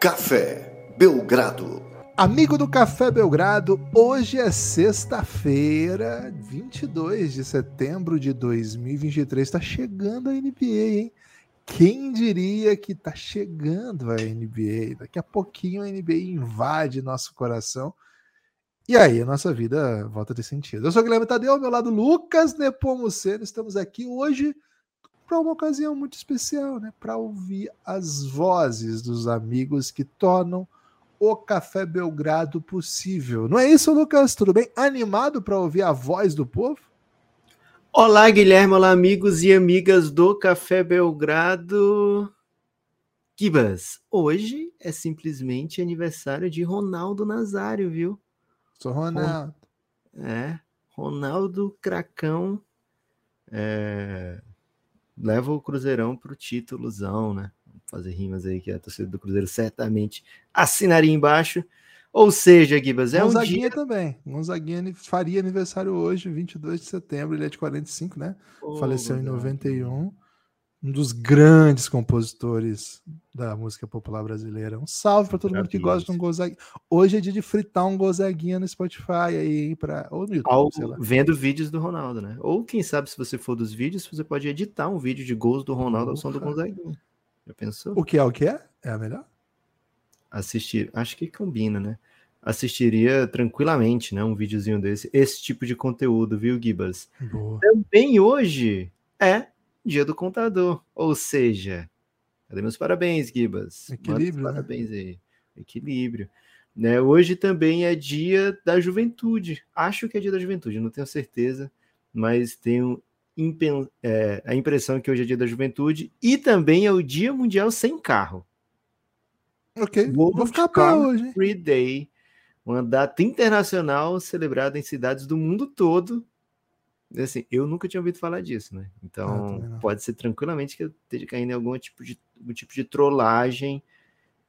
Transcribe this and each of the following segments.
Café Belgrado. Amigo do Café Belgrado, hoje é sexta-feira, 22 de setembro de 2023. Está chegando a NBA, hein? Quem diria que tá chegando a NBA? Daqui a pouquinho a NBA invade nosso coração. E aí a nossa vida volta a ter sentido. Eu sou o Guilherme Tadeu, ao meu lado Lucas Nepomuceno. Estamos aqui hoje para uma ocasião muito especial, né? Para ouvir as vozes dos amigos que tornam o Café Belgrado possível. Não é isso, Lucas? Tudo bem? Animado para ouvir a voz do povo? Olá, Guilherme, olá, amigos e amigas do Café Belgrado. Kibas, hoje é simplesmente aniversário de Ronaldo Nazário, viu? Sou Ronaldo. É, Ronaldo Cracão é, leva o Cruzeirão para o títulozão, né? Vamos fazer rimas aí que a torcida do Cruzeiro certamente assinaria embaixo. Ou seja, Gibas, é Gonzaguinha um dia... também. Gonzaguinha faria aniversário hoje, 22 de setembro. Ele é de 45, né? Oh, Faleceu em 91. Um dos grandes compositores da música popular brasileira. Um salve para todo mundo que gosta de um Gonzaguinha. Hoje é dia de fritar um Gonzaguinha no Spotify aí, pra... ou no YouTube, Ao, Vendo vídeos do Ronaldo, né? Ou quem sabe, se você for dos vídeos, você pode editar um vídeo de gols do Ronaldo ao som do Gonzaguinha. Já pensou? O que é o que é? É a melhor? assistir, acho que combina, né? Assistiria tranquilamente, né? Um videozinho desse, esse tipo de conteúdo, viu, Gibas? Boa. Também hoje é dia do contador, ou seja, cadê meus parabéns, Gibas? Equilíbrio. Né? Parabéns aí. Equilíbrio. Né? Hoje também é dia da juventude. Acho que é dia da juventude, não tenho certeza, mas tenho é, a impressão que hoje é dia da juventude e também é o Dia Mundial Sem Carro. Ok, World vou ficar para hoje. Free Day, uma data internacional celebrada em cidades do mundo todo. Assim, eu nunca tinha ouvido falar disso, né? Então, ah, pode ser tranquilamente que eu esteja caindo em algum tipo de, algum tipo de trollagem.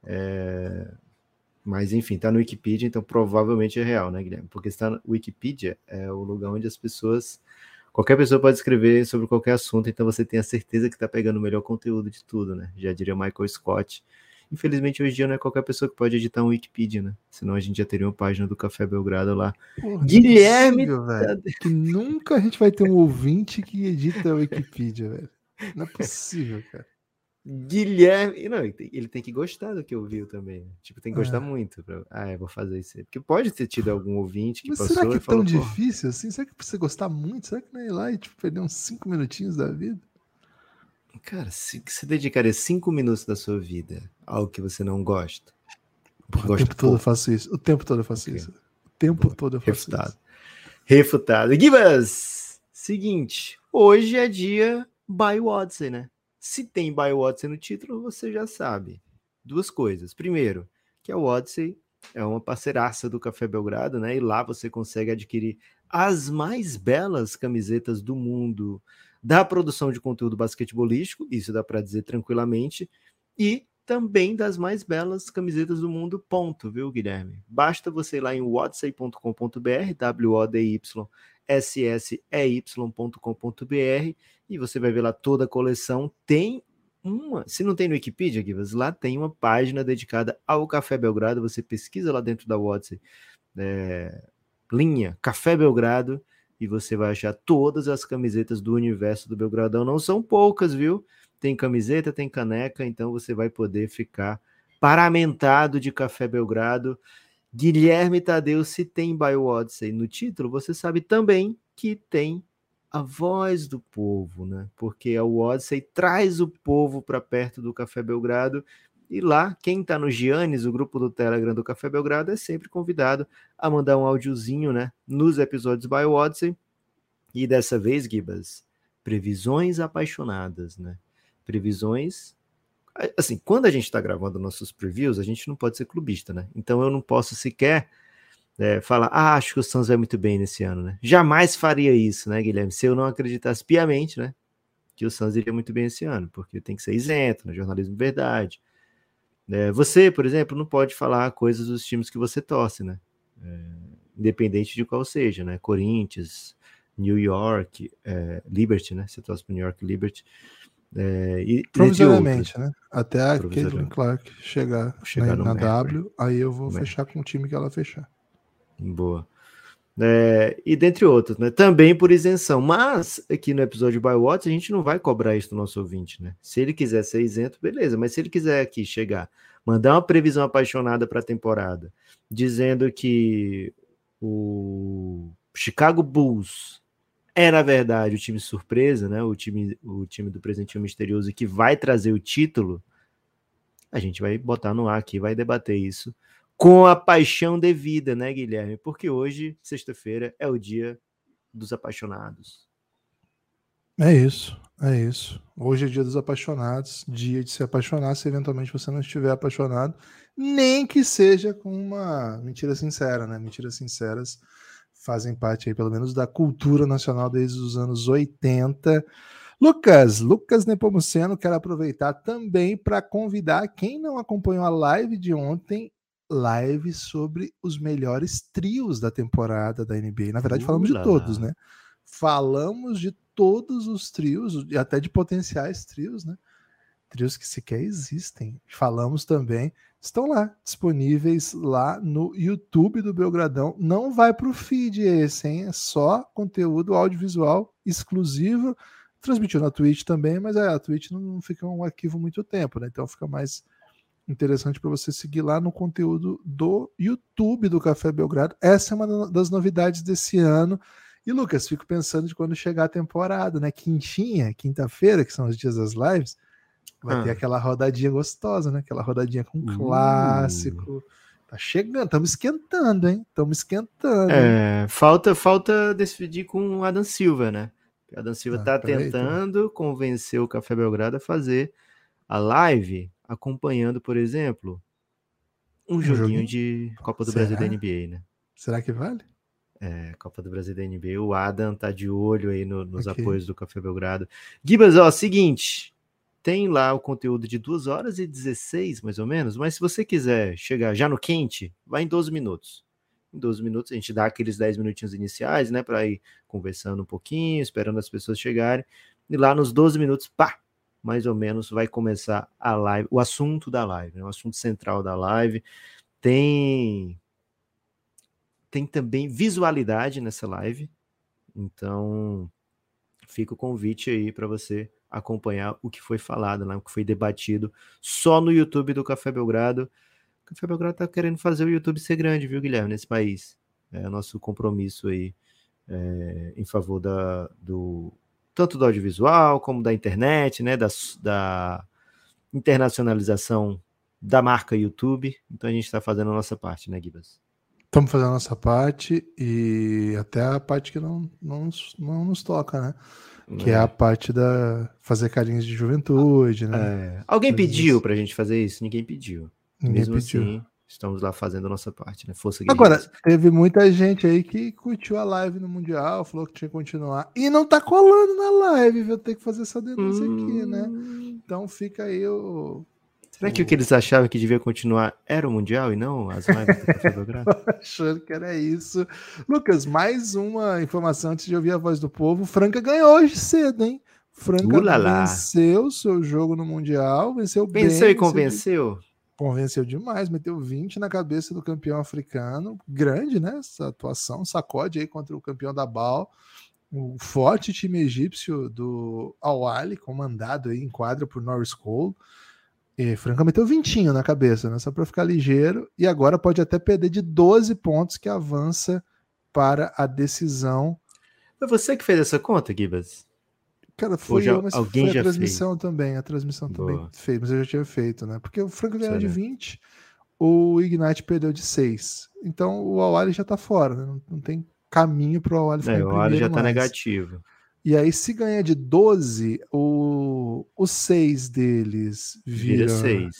É... Mas, enfim, tá no Wikipedia, então provavelmente é real, né, Guilherme? Porque está no Wikipedia é o lugar onde as pessoas. Qualquer pessoa pode escrever sobre qualquer assunto, então você tem a certeza que está pegando o melhor conteúdo de tudo, né? Já diria Michael Scott Infelizmente, hoje em dia não é qualquer pessoa que pode editar um Wikipedia, né? Senão a gente já teria uma página do Café Belgrado lá. Porra, Guilherme! É possível, que nunca a gente vai ter um ouvinte que edita a Wikipedia, velho. Não é possível, cara. Guilherme. Não, ele tem que gostar do que ouviu também. Né? Tipo, tem que gostar ah. muito. Pra... Ah, eu vou fazer isso aí. Porque pode ter tido algum ouvinte que Mas passou. Será que é tão difícil assim? Será que precisa gostar muito? Será que não é ir lá e tipo, perder uns cinco minutinhos da vida? Cara, se você dedicaria cinco minutos da sua vida algo que você não gosta. Porra, o tempo todo eu faço isso. O tempo todo eu faço okay. isso. O tempo Boa. todo eu faço Refutado. isso. Refutado. Gibas! Seguinte, hoje é dia By Odyssey, né? Se tem By Odyssey no título, você já sabe. Duas coisas. Primeiro, que a Odyssey é uma parceiraça do Café Belgrado, né? E lá você consegue adquirir as mais belas camisetas do mundo da produção de conteúdo basquetebolístico, isso dá para dizer tranquilamente, e também das mais belas camisetas do mundo, ponto, viu, Guilherme? Basta você ir lá em wadsay.com.br, W-O-D-Y-S-S-E-Y.com.br, e você vai ver lá toda a coleção. Tem uma, se não tem no Wikipedia, Givas, lá tem uma página dedicada ao Café Belgrado, você pesquisa lá dentro da Wadsay, é, linha Café Belgrado, e você vai achar todas as camisetas do universo do Belgradão. Não são poucas, viu? Tem camiseta, tem caneca, então você vai poder ficar paramentado de Café Belgrado. Guilherme Tadeu, se tem Bio Odyssey no título, você sabe também que tem a voz do povo, né? Porque a Odyssey traz o povo para perto do Café Belgrado e lá, quem está no Giannis, o grupo do Telegram do Café Belgrado, é sempre convidado a mandar um áudiozinho, né? Nos episódios by Odyssey. E dessa vez, Gibas, previsões apaixonadas, né? Previsões. Assim, quando a gente está gravando nossos previews, a gente não pode ser clubista, né? Então eu não posso sequer é, falar, ah, acho que o Suns vai muito bem nesse ano, né? Jamais faria isso, né, Guilherme? Se eu não acreditasse piamente, né? Que o Suns iria muito bem esse ano, porque tem que ser isento, né? Jornalismo verdade é, você, por exemplo, não pode falar coisas dos times que você torce, né? É, independente de qual seja, né? Corinthians, New York, é, Liberty, né? Você torce para New York Liberty. É, e, Provisoriamente, né? Até a Caitlin Clark chegar, chegar na, na W, aí eu vou fechar com o time que ela fechar. Boa. É, e dentre outros, né? Também por isenção. Mas aqui no episódio By Watts, a gente não vai cobrar isso do nosso ouvinte, né? Se ele quiser ser isento, beleza. Mas se ele quiser aqui chegar, mandar uma previsão apaixonada para a temporada, dizendo que o Chicago Bulls é, na verdade, o time surpresa, né? O time, o time do presentinho misterioso que vai trazer o título. A gente vai botar no ar aqui, vai debater isso com a paixão devida, né, Guilherme? Porque hoje, sexta-feira, é o dia dos apaixonados. É isso, é isso. Hoje é dia dos apaixonados, dia de se apaixonar se eventualmente você não estiver apaixonado, nem que seja com uma mentira sincera, né? Mentiras sinceras fazem parte aí, pelo menos, da cultura nacional desde os anos 80. Lucas, Lucas Nepomuceno, quero aproveitar também para convidar quem não acompanhou a live de ontem live sobre os melhores trios da temporada da NBA. Na verdade, falamos de todos, né? Falamos de todos os trios, e até de potenciais trios, né? Trios que sequer existem. Falamos também, estão lá, disponíveis lá no YouTube do Belgradão. Não vai para o feed esse, hein? É só conteúdo audiovisual exclusivo. Transmitiu na Twitch também, mas é, a Twitch não fica um arquivo muito tempo, né? Então fica mais interessante para você seguir lá no conteúdo do YouTube do Café Belgrado. Essa é uma das novidades desse ano. E Lucas, fico pensando de quando chegar a temporada, né? Quintinha, quinta-feira, que são os dias das lives, vai ah. ter aquela rodadinha gostosa, né? Aquela rodadinha com uh. clássico. Tá chegando, estamos esquentando, hein? Estamos esquentando. É, falta falta decidir com o Adam Silva, né? O Adam Silva ah, tá tentando aí, convencer o Café Belgrado a fazer a live acompanhando, por exemplo, um, um joguinho, joguinho, de Copa do Será? Brasil da NBA, né? Será que vale? É, Copa do Brasil da NBA. O Adam tá de olho aí no, nos okay. apoios do Café Belgrado. Gibas, ó, seguinte, tem lá o conteúdo de 2 horas e 16, mais ou menos, mas se você quiser chegar já no quente, vai em 12 minutos. Em 12 minutos a gente dá aqueles 10 minutinhos iniciais, né, para ir conversando um pouquinho, esperando as pessoas chegarem. E lá nos 12 minutos, pá, mais ou menos vai começar a live, o assunto da live, né? o assunto central da live. Tem tem também visualidade nessa live. Então, fica o convite aí para você acompanhar o que foi falado, né? o que foi debatido só no YouTube do Café Belgrado. O Café Belgrado tá querendo fazer o YouTube ser grande, viu, Guilherme, nesse país. É nosso compromisso aí é, em favor da, do, tanto do audiovisual como da internet, né, da, da internacionalização da marca YouTube. Então a gente está fazendo a nossa parte, né, Gibas? Estamos fazendo a nossa parte e até a parte que não, não, não nos toca, né? Que é. a parte da fazer carinhos de juventude, né? É. Alguém pediu para a gente fazer isso? Ninguém pediu. Ninguém Mesmo pediu. assim, estamos lá fazendo a nossa parte, né? Força Agora, teve muita gente aí que curtiu a live no Mundial, falou que tinha que continuar. E não tá colando na live, viu? Tem que fazer essa denúncia hum... aqui, né? Hum. Então fica aí o. Será que o que eles achavam que devia continuar era o Mundial e não as lives do Café Achando que era isso. Lucas, mais uma informação antes de ouvir a voz do povo. Franca ganhou hoje cedo, hein? Franca Ulala. venceu seu jogo no Mundial, venceu bem. Venceu e convenceu? Venceu convenceu demais, meteu 20 na cabeça do campeão africano, grande, né? Essa atuação, sacode aí contra o campeão da BAL, o forte time egípcio do Al-Ali, comandado aí em quadra por Norris Cole. E Franca meteu 20 na cabeça, né? Só para ficar ligeiro, e agora pode até perder de 12 pontos que avança para a decisão. Foi você que fez essa conta, Gibas? Cara, foi já, eu, mas alguém foi a transmissão fez. também. A transmissão Boa. também fez, mas eu já tinha feito, né? Porque o Franco ganhou de 20, o Ignite perdeu de 6. Então o Awali já tá fora, né? não, tem caminho pro Awali ficar é, O Awali já tá mais. negativo. E aí, se ganha de 12, o, o 6 deles vira 6.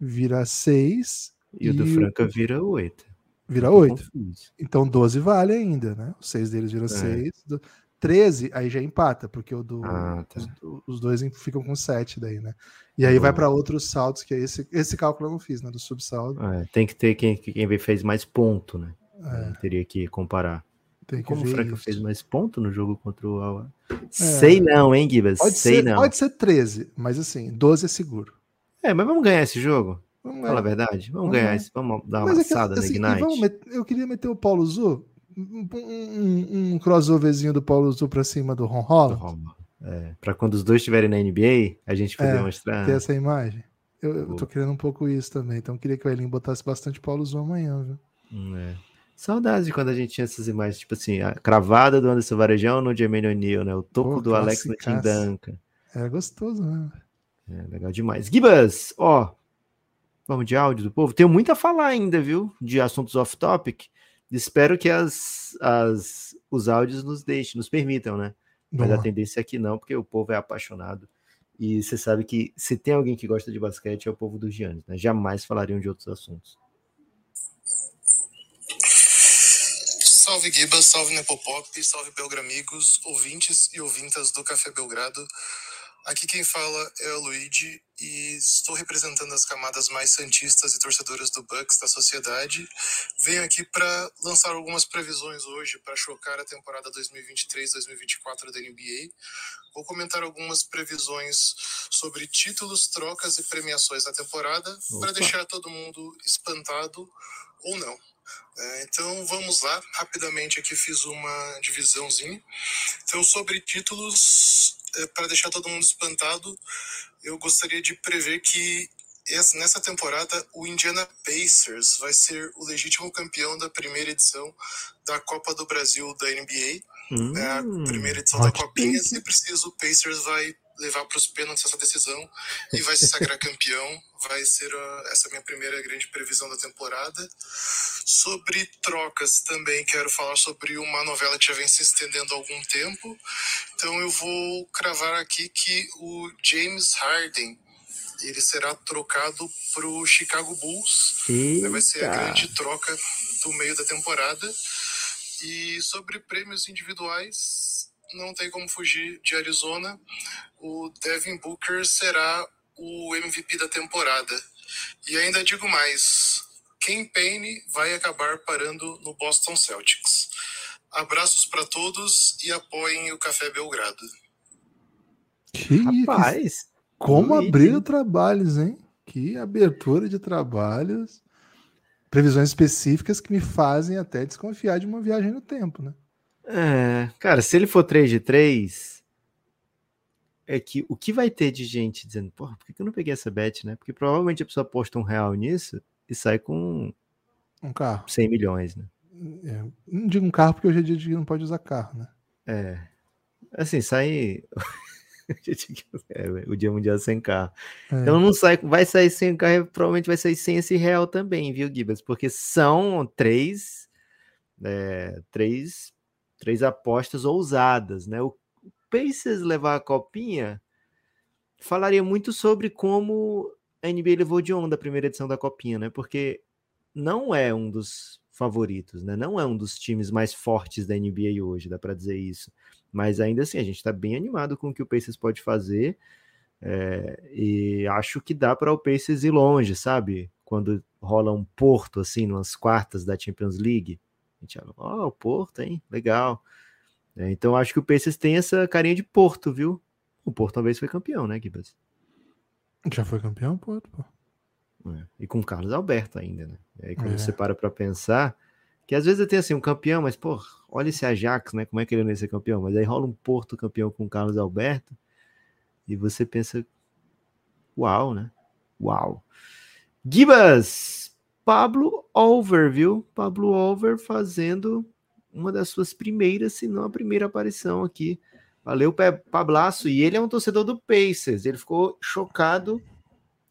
Vira 6. E, e, o do Franca vira 8. Vira 8. Então 12 vale ainda, né? O 6 deles vira 6. É. 13, aí já empata, porque o do, ah, tá. os, os, dois ficam com 7 daí, né? E aí vai para outros saltos, que é esse, esse cálculo eu não fiz, né? Do subsaldo. É, tem que ter quem, quem fez mais ponto, né? É. Teria que comparar. Tem Como o Franca isso. fez mais ponto no jogo contra o Al Sei não, hein, Gibas? Pode Sei ser, não. pode ser 13, mas assim, 12 é seguro. É, mas vamos ganhar esse jogo? Vamos Fala a lá. verdade. Vamos, Vamos ganhar lá. esse. Vamos dar uma Mas é que, assada assim, met- eu queria meter o Paulo Zu, um, um, um crossoverzinho do Paulo Zu pra cima do Ron Holland. É, pra quando os dois estiverem na NBA, a gente poder É, mostrar. ter essa imagem. Eu, eu tô querendo um pouco isso também, então eu queria que o Elinho botasse bastante Paulo Zu amanhã, viu? Hum, é. Saudades de quando a gente tinha essas imagens, tipo assim, a cravada do Anderson Varejão no Jermaine O'Neal, né? O toco Pô, do Alex no Tim. Duncan. Era gostoso, né? É, legal demais. Gibas, ó, vamos de áudio do povo. Tenho muito a falar ainda, viu? De assuntos off-topic. Espero que as, as, os áudios nos deixem, nos permitam, né? Mas a Vamos lá. tendência é que não, porque o povo é apaixonado. E você sabe que se tem alguém que gosta de basquete é o povo dos Giannis, né? Jamais falariam de outros assuntos. Salve Gibas, salve Nepopop, salve Belgramigos, ouvintes e ouvintas do Café Belgrado. Aqui quem fala é o Luigi e estou representando as camadas mais santistas e torcedoras do Bucks da sociedade. Venho aqui para lançar algumas previsões hoje para chocar a temporada 2023-2024 da NBA. Vou comentar algumas previsões sobre títulos, trocas e premiações da temporada para deixar todo mundo espantado ou não. É, então vamos lá, rapidamente aqui fiz uma divisãozinha. Então, sobre títulos, para deixar todo mundo espantado, eu gostaria de prever que essa- nessa temporada o Indiana Pacers vai ser o legítimo campeão da primeira edição da Copa do Brasil da NBA. Hum, É a primeira edição da Copinha. Se preciso, o Pacers vai levar para os pênaltis essa decisão e vai se sagrar campeão. Vai ser a- essa minha primeira grande previsão da temporada. Sobre trocas, também quero falar sobre uma novela que já vem se estendendo há algum tempo. Então eu vou cravar aqui que o James Harden ele será trocado para o Chicago Bulls. Vai ser a eita. grande troca do meio da temporada. E sobre prêmios individuais, não tem como fugir de Arizona. O Devin Booker será o MVP da temporada. E ainda digo mais: Ken Payne vai acabar parando no Boston Celtics. Abraços para todos e apoiem o Café Belgrado. Que, Rapaz, como abrir trabalhos, hein? Que abertura de trabalhos. Previsões específicas que me fazem até desconfiar de uma viagem no tempo, né? É, cara, se ele for 3 de 3, é que o que vai ter de gente dizendo, porra, por que eu não peguei essa bet, né? Porque provavelmente a pessoa posta um real nisso e sai com Um carro. 100 milhões, né? É, não digo um carro porque hoje é dia de que não pode usar carro, né? É. Assim, sai. É, o Dia Mundial sem carro. É. Então não sai, vai sair sem carro, provavelmente vai sair sem esse real também, viu, Gibas? Porque são três, é, três, três apostas ousadas, né? O Pacers levar a copinha falaria muito sobre como a NBA levou de onda a primeira edição da copinha, né? Porque não é um dos favoritos, né? Não é um dos times mais fortes da NBA hoje, dá para dizer isso. Mas ainda assim, a gente está bem animado com o que o Pacers pode fazer. É, e acho que dá para o Pacers ir longe, sabe? Quando rola um Porto, assim, nas quartas da Champions League. A gente fala, ó, o Porto, hein? Legal. É, então acho que o Pacers tem essa carinha de Porto, viu? O Porto talvez foi campeão, né, Gibas? Já foi campeão, pô. pô. É, E com o Carlos Alberto ainda, né? E aí quando É. você para para pensar, que às vezes tem assim um campeão, mas pô, olha esse Ajax, né? Como é que ele não ia ser campeão? Mas aí rola um Porto campeão com o Carlos Alberto e você pensa, uau, né? Uau. Gibas, Pablo Over, viu? Pablo Over fazendo uma das suas primeiras, se não a primeira aparição aqui. Valeu, Pablaço. E ele é um torcedor do Pacers. Ele ficou chocado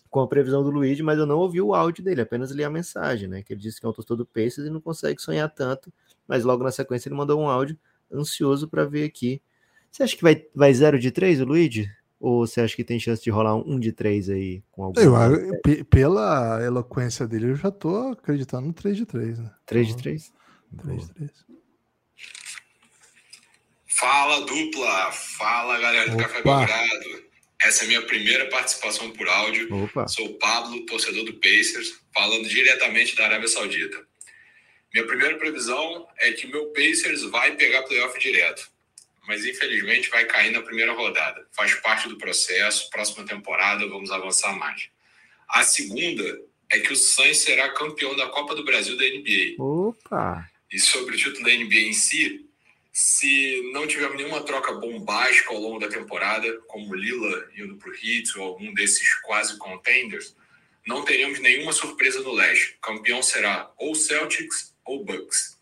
com a previsão do Luigi, mas eu não ouvi o áudio dele, apenas li a mensagem, né? Que ele disse que é um torcedor do Pacers e não consegue sonhar tanto, mas logo na sequência ele mandou um áudio ansioso para ver aqui. Você acha que vai, vai 0 de 3 o Luigi? Ou você acha que tem chance de rolar um de 3 aí com algum Eu, pe- pela eloquência dele, eu já tô acreditando no 3 de 3, né? 3 de 3? 3 de 3. Fala dupla, fala galera do Café Opa. Belgrado. Essa é a minha primeira participação por áudio. Opa. Sou o Pablo, torcedor do Pacers, falando diretamente da Arábia Saudita. Minha primeira previsão é que meu Pacers vai pegar playoff direto, mas infelizmente vai cair na primeira rodada. Faz parte do processo. Próxima temporada vamos avançar mais. A segunda é que o Suns será campeão da Copa do Brasil da NBA. Opa! E sobre o título da NBA em si, se não tivermos nenhuma troca bombástica ao longo da temporada, como Lila indo para o Heat ou algum desses quase contenders, não teremos nenhuma surpresa no leste. Campeão será ou Celtics ou Bucks.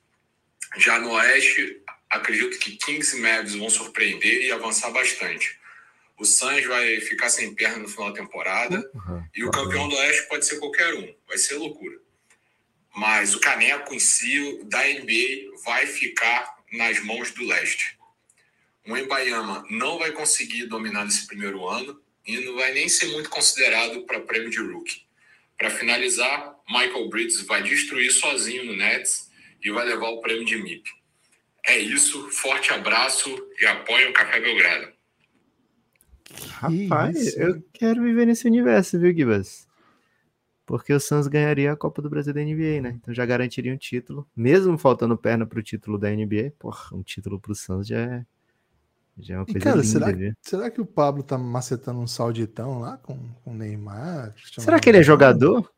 Já no oeste, acredito que Kings e Mavs vão surpreender e avançar bastante. O Suns vai ficar sem perna no final da temporada Uhum. e o campeão do oeste pode ser qualquer um. Vai ser loucura. Mas o caneco em si da NBA vai ficar nas mãos do leste. O Embayama não vai conseguir dominar nesse primeiro ano e não vai nem ser muito considerado para prêmio de rookie. Para finalizar, Michael Bridges vai destruir sozinho no Nets e vai levar o prêmio de MIP. É isso, forte abraço e apoie o Café Belgrado. Rapaz, isso, eu quero viver nesse universo, viu, Gibas? Porque o Suns ganharia a Copa do Brasil da NBA, né? Então já garantiria um título. Mesmo faltando perna pro título da NBA, porra, um título pro Suns já é, já é uma E, coisa cara, linda, será, será que o Pablo tá macetando um sauditão lá com, com o Neymar? Será que ele é jogador?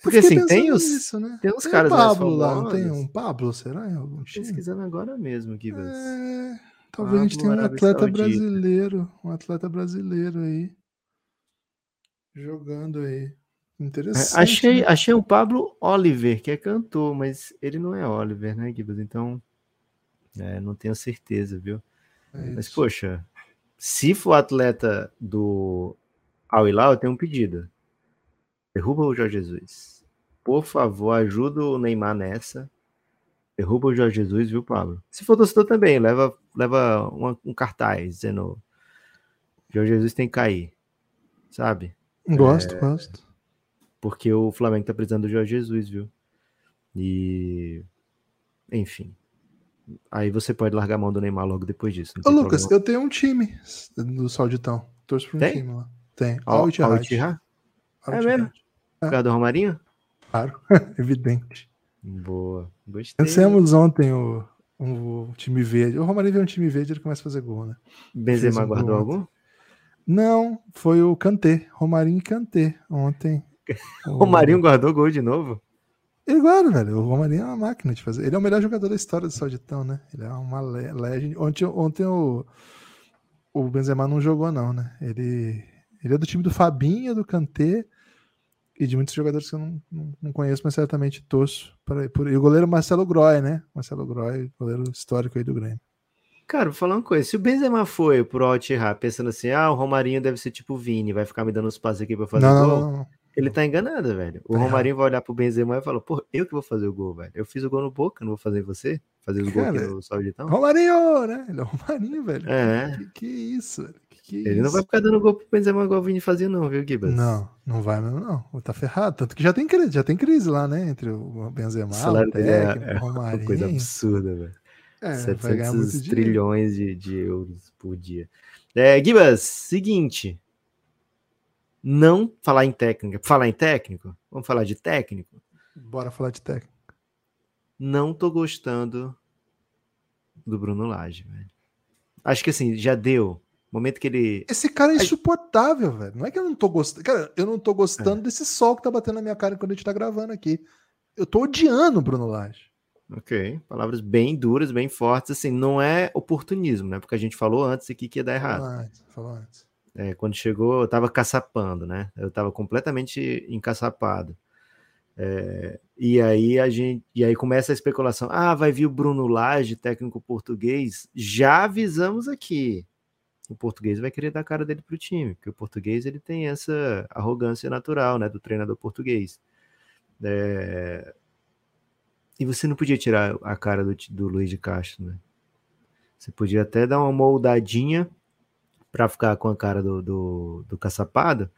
Porque assim, tem os. nisso, né? tem uns Tem caras o Pablo lá, não tem um Pablo, será? Em algum pesquisando agora mesmo, Gibas. É, talvez a gente Pablo, tenha um Arábia atleta Saudita. brasileiro, um atleta brasileiro aí jogando aí. É, Interessante. achei, né? achei um Pablo Oliver, que é cantor, mas ele não é Oliver, né, Gibas? Então, é, não tenho certeza, viu? É Mas, isso. poxa, se for atleta do Al Hilal, eu tenho um pedido. Derruba o Jorge Jesus. Por favor, ajuda o Neymar nessa. Derruba o Jorge Jesus, viu, Pablo? Se for torcedor também, leva, leva uma- um cartaz dizendo Jorge Jesus tem que cair. Sabe? Gosto, gosto. Porque o Flamengo tá precisando do Jorge Jesus, viu? E. Enfim. Aí você pode largar a mão do Neymar logo depois disso. Ô, Lucas, problema. eu tenho um time do Sauditão. Torço pra um Tem? time lá. Tem. Al- Ittihad. É mesmo? Por causa do Romarinho? Claro, evidente. Boa. Gostei. Vencemos ontem o, o time verde. O Romarinho vê um time verde ele começa a fazer gol, né? Benzema um guardou algum? Não, foi o Kanté. Romarinho e Kanté ontem. O- Romarinho guardou gol de novo? Ele guarda, velho. O Romarinho é uma máquina de fazer. Ele é o melhor jogador da história do Sauditão, né? Ele é uma le- legend. Ontem, ontem o, o Benzema não jogou, não, né? Ele, ele é do time do Fabinho, do Kanté e de muitos jogadores que eu não, não, não conheço, mas certamente torço. Para, por, e o goleiro Marcelo Groy, né? Marcelo Groy, goleiro histórico aí do Grêmio. Cara, vou falar uma coisa. Se o Benzema foi pro Al-Ittihad pensando assim, ah, o Romarinho deve ser tipo o Vini, vai ficar me dando os passos aqui pra fazer Não, não, gol, não, não. Ele tá enganado, velho. O Tá Romarinho vai olhar pro Benzema e falar, pô, eu que vou fazer o gol, velho. Eu fiz o gol no Boca, não vou fazer em você? Fazer os gols aqui no Sauditão? Romarinho, né? Ele é o Romarinho, velho. É. Que, que isso, velho? Que, Ele não isso? vai ficar dando gol pro Benzema igual o Vini fazia não, viu, Gibas? Não, não vai mesmo, não. Tá ferrado. Tanto que já tem crise, já tem crise lá, né? Entre o Benzema, O o é, técnico, é o uma Romarinho. coisa absurda, velho. É, vai ganhar 700 muito dinheiro. trilhões de, de euros por dia. É, Gibas, seguinte. Não falar em técnica. Falar em técnico? Vamos falar de técnico? Bora falar de técnico. Não tô gostando do Bruno Lage, velho. Acho que assim, já deu. Momento que ele. Esse cara é insuportável, velho. Não é que eu não tô gostando. Cara, eu não tô gostando É. desse sol que tá batendo na minha cara enquanto a gente tá gravando aqui. Eu tô odiando o Bruno Lage. Ok. Palavras bem duras, bem fortes. Assim, não é oportunismo, né? Porque a gente falou antes aqui que ia dar errado. Falou antes, falou antes. É, quando chegou, eu tava caçapando, né? Eu tava completamente encaçapado. É, e aí a gente, e aí começa a especulação. Ah, vai vir o Bruno Lage, técnico português. Já avisamos aqui. O português vai querer dar a cara dele pro time, porque o português ele tem essa arrogância natural, né, do treinador português. É, E você não podia tirar a cara do, do Luiz de Castro, né? Você podia até dar uma moldadinha para ficar com a cara do, do, do caçapado,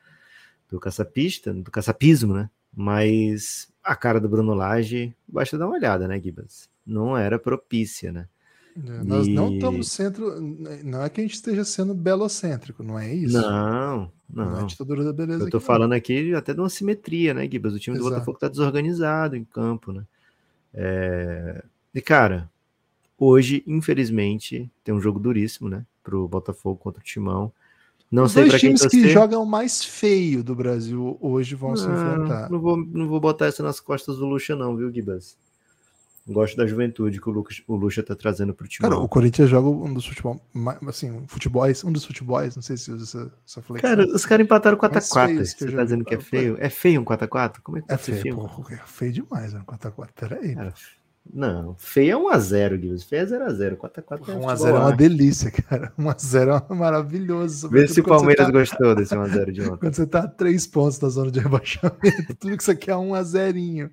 do caçapista, do caçapismo, né? Mas a cara do Bruno Lage, basta dar uma olhada, né, Gibas? Não era propícia, né? É, Nós não E- estamos centro. Não é que a gente esteja sendo belocêntrico, não é isso? Não, Não é não. ditadura da beleza. Eu tô aqui, não. falando aqui até de uma simetria, né, Gibas? O time do Exato. Botafogo tá desorganizado em campo, né? É... E, cara, hoje, infelizmente, tem um jogo duríssimo, né? Pro Botafogo contra o Timão. Não Os sei dois times que jogam mais feio do Brasil hoje vão se Não, enfrentar. Não vou, não vou botar essa nas costas do Lucha, não, viu, Gibas? Gosto da juventude que o, Lucas, o Lucha tá trazendo pro Timão. Cara, o Corinthians joga um dos futebol, assim, futebols, um dos futebols, não sei se usa essa, essa flexão. Cara, os caras empataram Mais 4x4. feios que Você tá dizendo que é feio? É feio um 4x4? Como é que é feio, feio? porra, é feio demais, né? 4x4. Peraí. Cara, não, feio é 1x0, Gibas. Feio é 0x0. 4x4 é 1x0 é uma delícia, cara. 1x0 é maravilhoso. Vê se o Palmeiras tá- gostou desse 1x0 de ontem. Quando você tá a três pontos da zona de rebaixamento, tudo que isso aqui é 1 a 0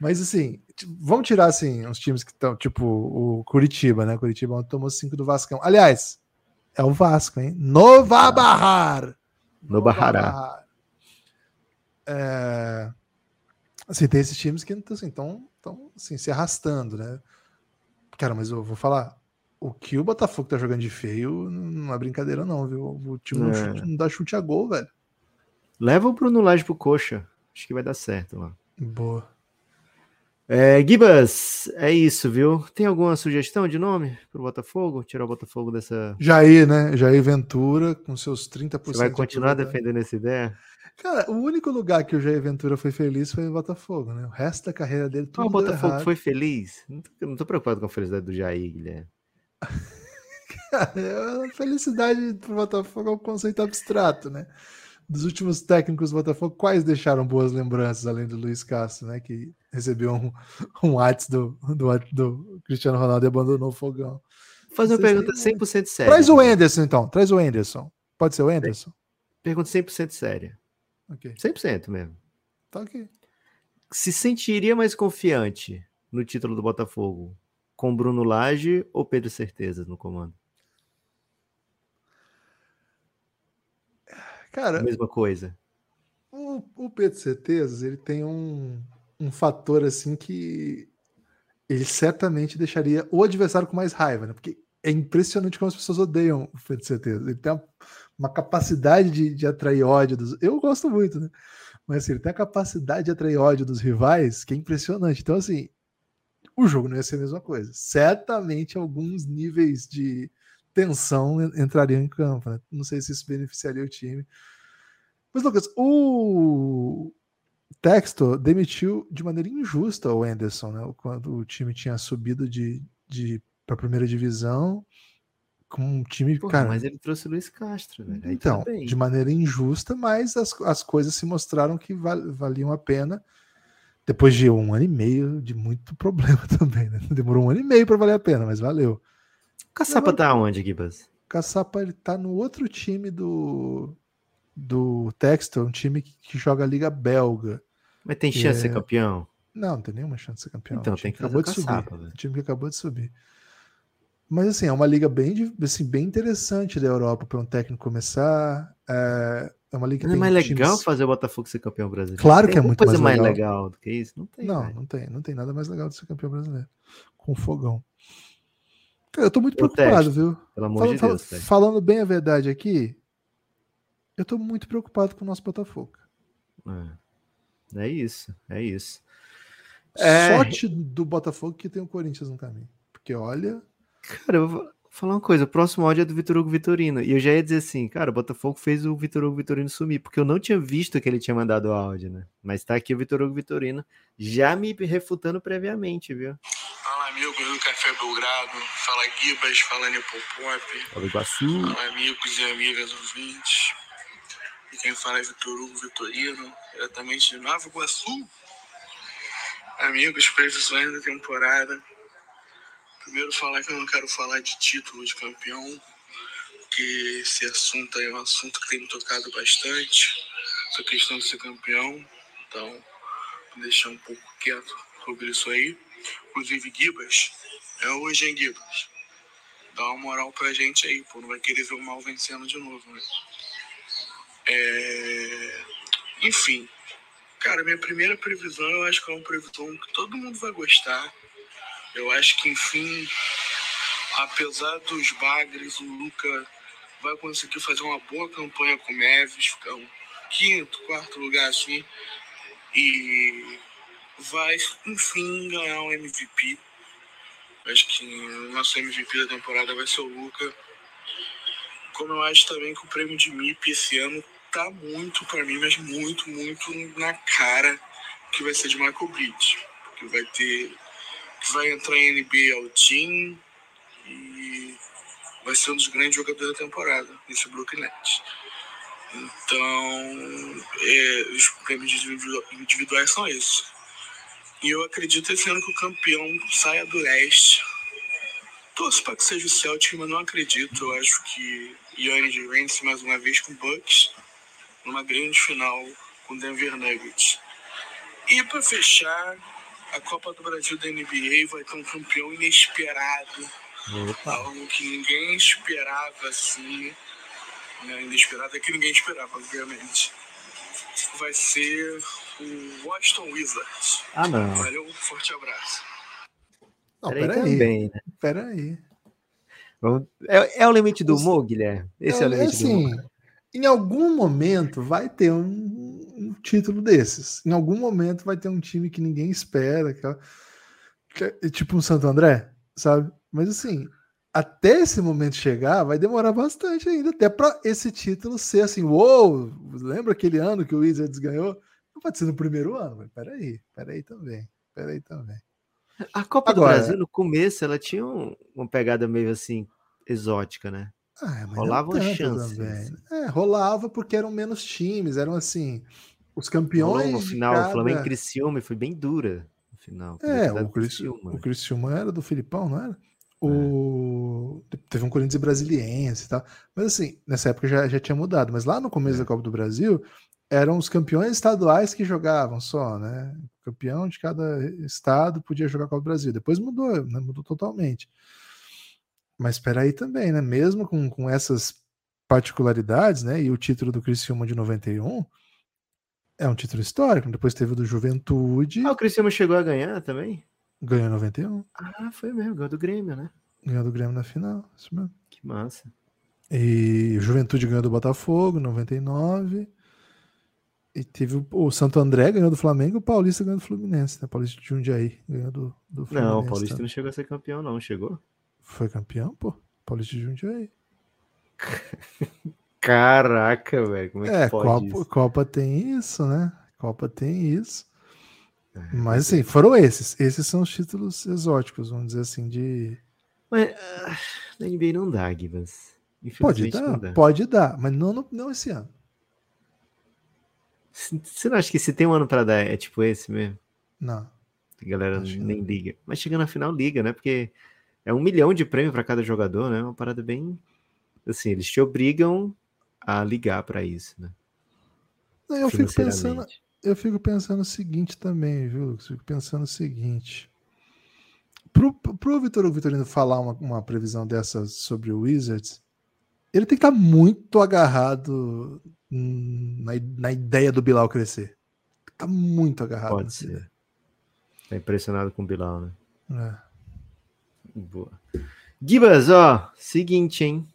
Mas assim, vamos tirar assim uns times que estão, tipo o Curitiba, né? Curitiba tomou 5 do Vascão. Aliás, é o Vasco, hein? Nova Barrar. No Barrará. É... Assim, tem esses times que estão assim, tão, tão, assim, se arrastando, né? Cara, mas eu vou falar. O que o Botafogo tá jogando de feio não é brincadeira, não, viu? O time não, É. chute- não dá chute a gol, velho. Leva o Bruno Lage pro coxa. Acho que vai dar certo lá. Boa. É, Gibas, é isso, viu? Tem alguma sugestão de nome pro Botafogo? Tirar o Botafogo dessa. Jair, né? Jair Ventura, com seus 30%. Você vai de continuar probabilidade. defendendo essa ideia? Cara, o único lugar que o Jair Ventura foi feliz foi o Botafogo, né? O resto da carreira dele, tudo Ah, o Botafogo errado. foi feliz? Não tô, não tô preocupado com a felicidade do Jair, Guilherme. Cara, a felicidade pro Botafogo é um conceito abstrato, né? Dos últimos técnicos do Botafogo, quais deixaram boas lembranças, além do Luiz Castro, né? Que recebeu um, um WhatsApp do, do, do Cristiano Ronaldo e abandonou o fogão. Vou fazer uma pergunta têm 100% séria. Traz o Guilherme. Enderson, então. Traz o Enderson. Pode ser o Enderson? Pergunta 100% séria. Ok. 100% mesmo. Tá ok. Se sentiria mais confiante no título do Botafogo com Bruno Lage ou Pedro Certeza no comando? Cara, Mesma coisa. O, o Pedro Certezas, ele tem um, um fator assim que ele certamente deixaria o adversário com mais raiva, né? Porque é impressionante como as pessoas odeiam o Pedro Certeza. Ele tem uma, uma capacidade de, de atrair ódio dos. Eu gosto muito, né? Mas assim, ele tem a capacidade de atrair ódio dos rivais que é impressionante. Então, assim, o jogo não ia ser a mesma coisa. Certamente alguns níveis de tensão en- entrariam em campo, né? Não sei se isso beneficiaria o time. Mas, Lucas, o Textor demitiu de maneira injusta o Anderson, né? Quando o time tinha subido de, de para a primeira divisão com um time, Porra, cara. mas ele trouxe o Luiz Castro, velho. Aí Então, bem. de maneira injusta, mas as, as coisas se mostraram que val- valiam a pena. Depois de um ano e meio de muito problema também, né? Demorou um ano e meio para valer a pena, mas valeu. O Caçapa tá onde, Gibas? Caçapa ele tá no outro time do do Textor, um time que, que joga a Liga Belga. Mas tem chance de ser É. campeão? Não, não tem nenhuma chance de ser campeão. Então tem que acabou de subir. Velho. O time que acabou de subir. Mas assim, é uma liga bem, assim, bem interessante da Europa para um técnico começar. É, é uma liga que Não é mais legal times- fazer o Botafogo ser campeão brasileiro? Claro Tem que é muito coisa mais mais legal. legal do que isso? Não tem, Não, não tem, não tem nada mais legal de ser campeão brasileiro. Com fogão. Cara, eu tô muito Eu preocupado, viu? Pelo amor Fala- de Deus, velho. falando bem a verdade aqui, eu tô muito preocupado com o nosso Botafogo. É. É isso, é isso. É. Sorte do Botafogo que tem o Corinthians no caminho. Porque olha, Cara, eu vou falar uma coisa. O próximo áudio é do Vitor Hugo Vitorino. E eu já ia dizer assim, cara, o Botafogo fez o Vitor Hugo Vitorino sumir, porque eu não tinha visto que ele tinha mandado o áudio, né? Mas tá aqui o Vitor Hugo Vitorino já me refutando previamente, viu? Fala amigos do Café Belgrado, fala Gibas, fala Nepopop, Fala Iguaçu. fala amigos e amigas ouvintes. Quem fala é Vitor Hugo Vitorino, diretamente de Nova Iguaçu. Amigos, previsões da temporada. Primeiro falar que eu não quero falar de título de campeão, porque esse assunto é um assunto que tem me tocado bastante, essa questão de ser campeão. Então, vou deixar um pouco quieto sobre isso aí. Inclusive, Gibas, é hoje, hein, Gibas? Dá uma moral pra gente aí, pô. Não vai querer ver o mal vencendo de novo, né? É... Enfim. Cara, minha primeira previsão, eu acho que é uma previsão que todo mundo vai gostar. Eu acho que, enfim, apesar dos bagres, o Luca vai conseguir fazer uma boa campanha com o Neves, ficar um quinto, quarto lugar assim. E vai, enfim, ganhar um MVP. Acho que o nosso MVP da temporada vai ser o Luca. Como eu acho também que o prêmio de MIP esse ano tá muito para mim, mas muito, muito na cara que vai ser de Michael Bridge. Que vai ter. Que vai entrar em NBA ao team e vai ser um dos grandes jogadores da temporada nesse Brooklyn Nets. Então, é, os prêmios individuais são esses. E eu acredito esse ano que o campeão saia do leste. Torço para que seja o Celtic, mas não acredito. Eu acho que Yannis vence mais uma vez com o Bucks numa grande final com o Denver Nuggets. E para fechar, a Copa do Brasil da NBA vai ter um campeão inesperado. Opa. Algo que ninguém esperava assim. Né? Inesperado é que ninguém esperava, obviamente. Vai ser o Washington Wizards. Ah, não. Valeu, um forte abraço. Não, peraí. Também, né? Peraí. É, é, o limite do humor, Guilherme? Esse é, é o limite assim, do humor. Em algum momento vai ter um, um, título desses. Em algum momento vai ter um time que ninguém espera. Que, que é, tipo um Santo André, sabe? Mas assim, até esse momento chegar, vai demorar bastante ainda, até para esse título ser assim, uou, lembra aquele ano que o Wizards ganhou? Não pode ser no primeiro ano, mas peraí, peraí também, peraí também. A Copa Agora, do Brasil, no começo, ela tinha um, uma pegada meio assim, exótica, né? Ah, rolava chances. Também. É, rolava porque eram menos times, eram assim, os campeões. Rolou no final, cada... o Flamengo e Criciúma foi bem dura no final. É, o, Criciúma, o Criciúma era do Filipão, não era? O... É. Teve um Corinthians brasiliense e tal. Mas assim, nessa época já, já tinha mudado. Mas lá no começo é. da Copa do Brasil, eram os campeões estaduais que jogavam só, né? O campeão de cada estado podia jogar Copa do Brasil. Depois mudou, né? mudou totalmente. Mas espera aí também, né? Mesmo com, com essas particularidades, né? E o título do Criciúma de 91 é um título histórico. Depois teve o do Juventude. Ah, o Criciúma chegou a ganhar também? Ganhou 91. Ah, foi mesmo, ganhou do Grêmio, né? Ganhou do Grêmio na final, isso mesmo. Que massa. E o Juventude ganhou do Botafogo, 99. E teve o, o, Santo André ganhou do Flamengo e o Paulista ganhou do Fluminense, né? Paulista de Jundiaí ganhou do, do Fluminense. Não, o Paulista também. não chegou a ser campeão, não. Chegou? Foi campeão, pô. Paulista de Jundiaí. Caraca, velho. Como é, é que pode Copa, isso? Copa tem isso, né? Copa tem isso. É, Mas assim, foram esses. Esses são os títulos exóticos, vamos dizer assim, de. Mas uh, na NBA não dá, Gibas. Pode dar, pode dar, mas não, não esse ano. Você não acha que se tem um ano para dar é tipo esse mesmo? Não. A galera nem não. liga. Mas chegando na final, liga, né? Porque é um milhão de prêmio para cada jogador, né? Uma parada bem. Assim, eles te obrigam a ligar para isso, né? Eu fico pensando. Eu fico pensando o seguinte também, viu? Eu fico pensando o seguinte. Pro, pro Vitor Vitorino falar uma, uma previsão dessa sobre o Wizards, ele tem que estar tá muito agarrado na, na ideia do Bilal crescer. Tá muito agarrado. Pode ser. Ideia. Tá impressionado com o Bilal, né? É. Boa. Gibas, ó, seguinte, hein?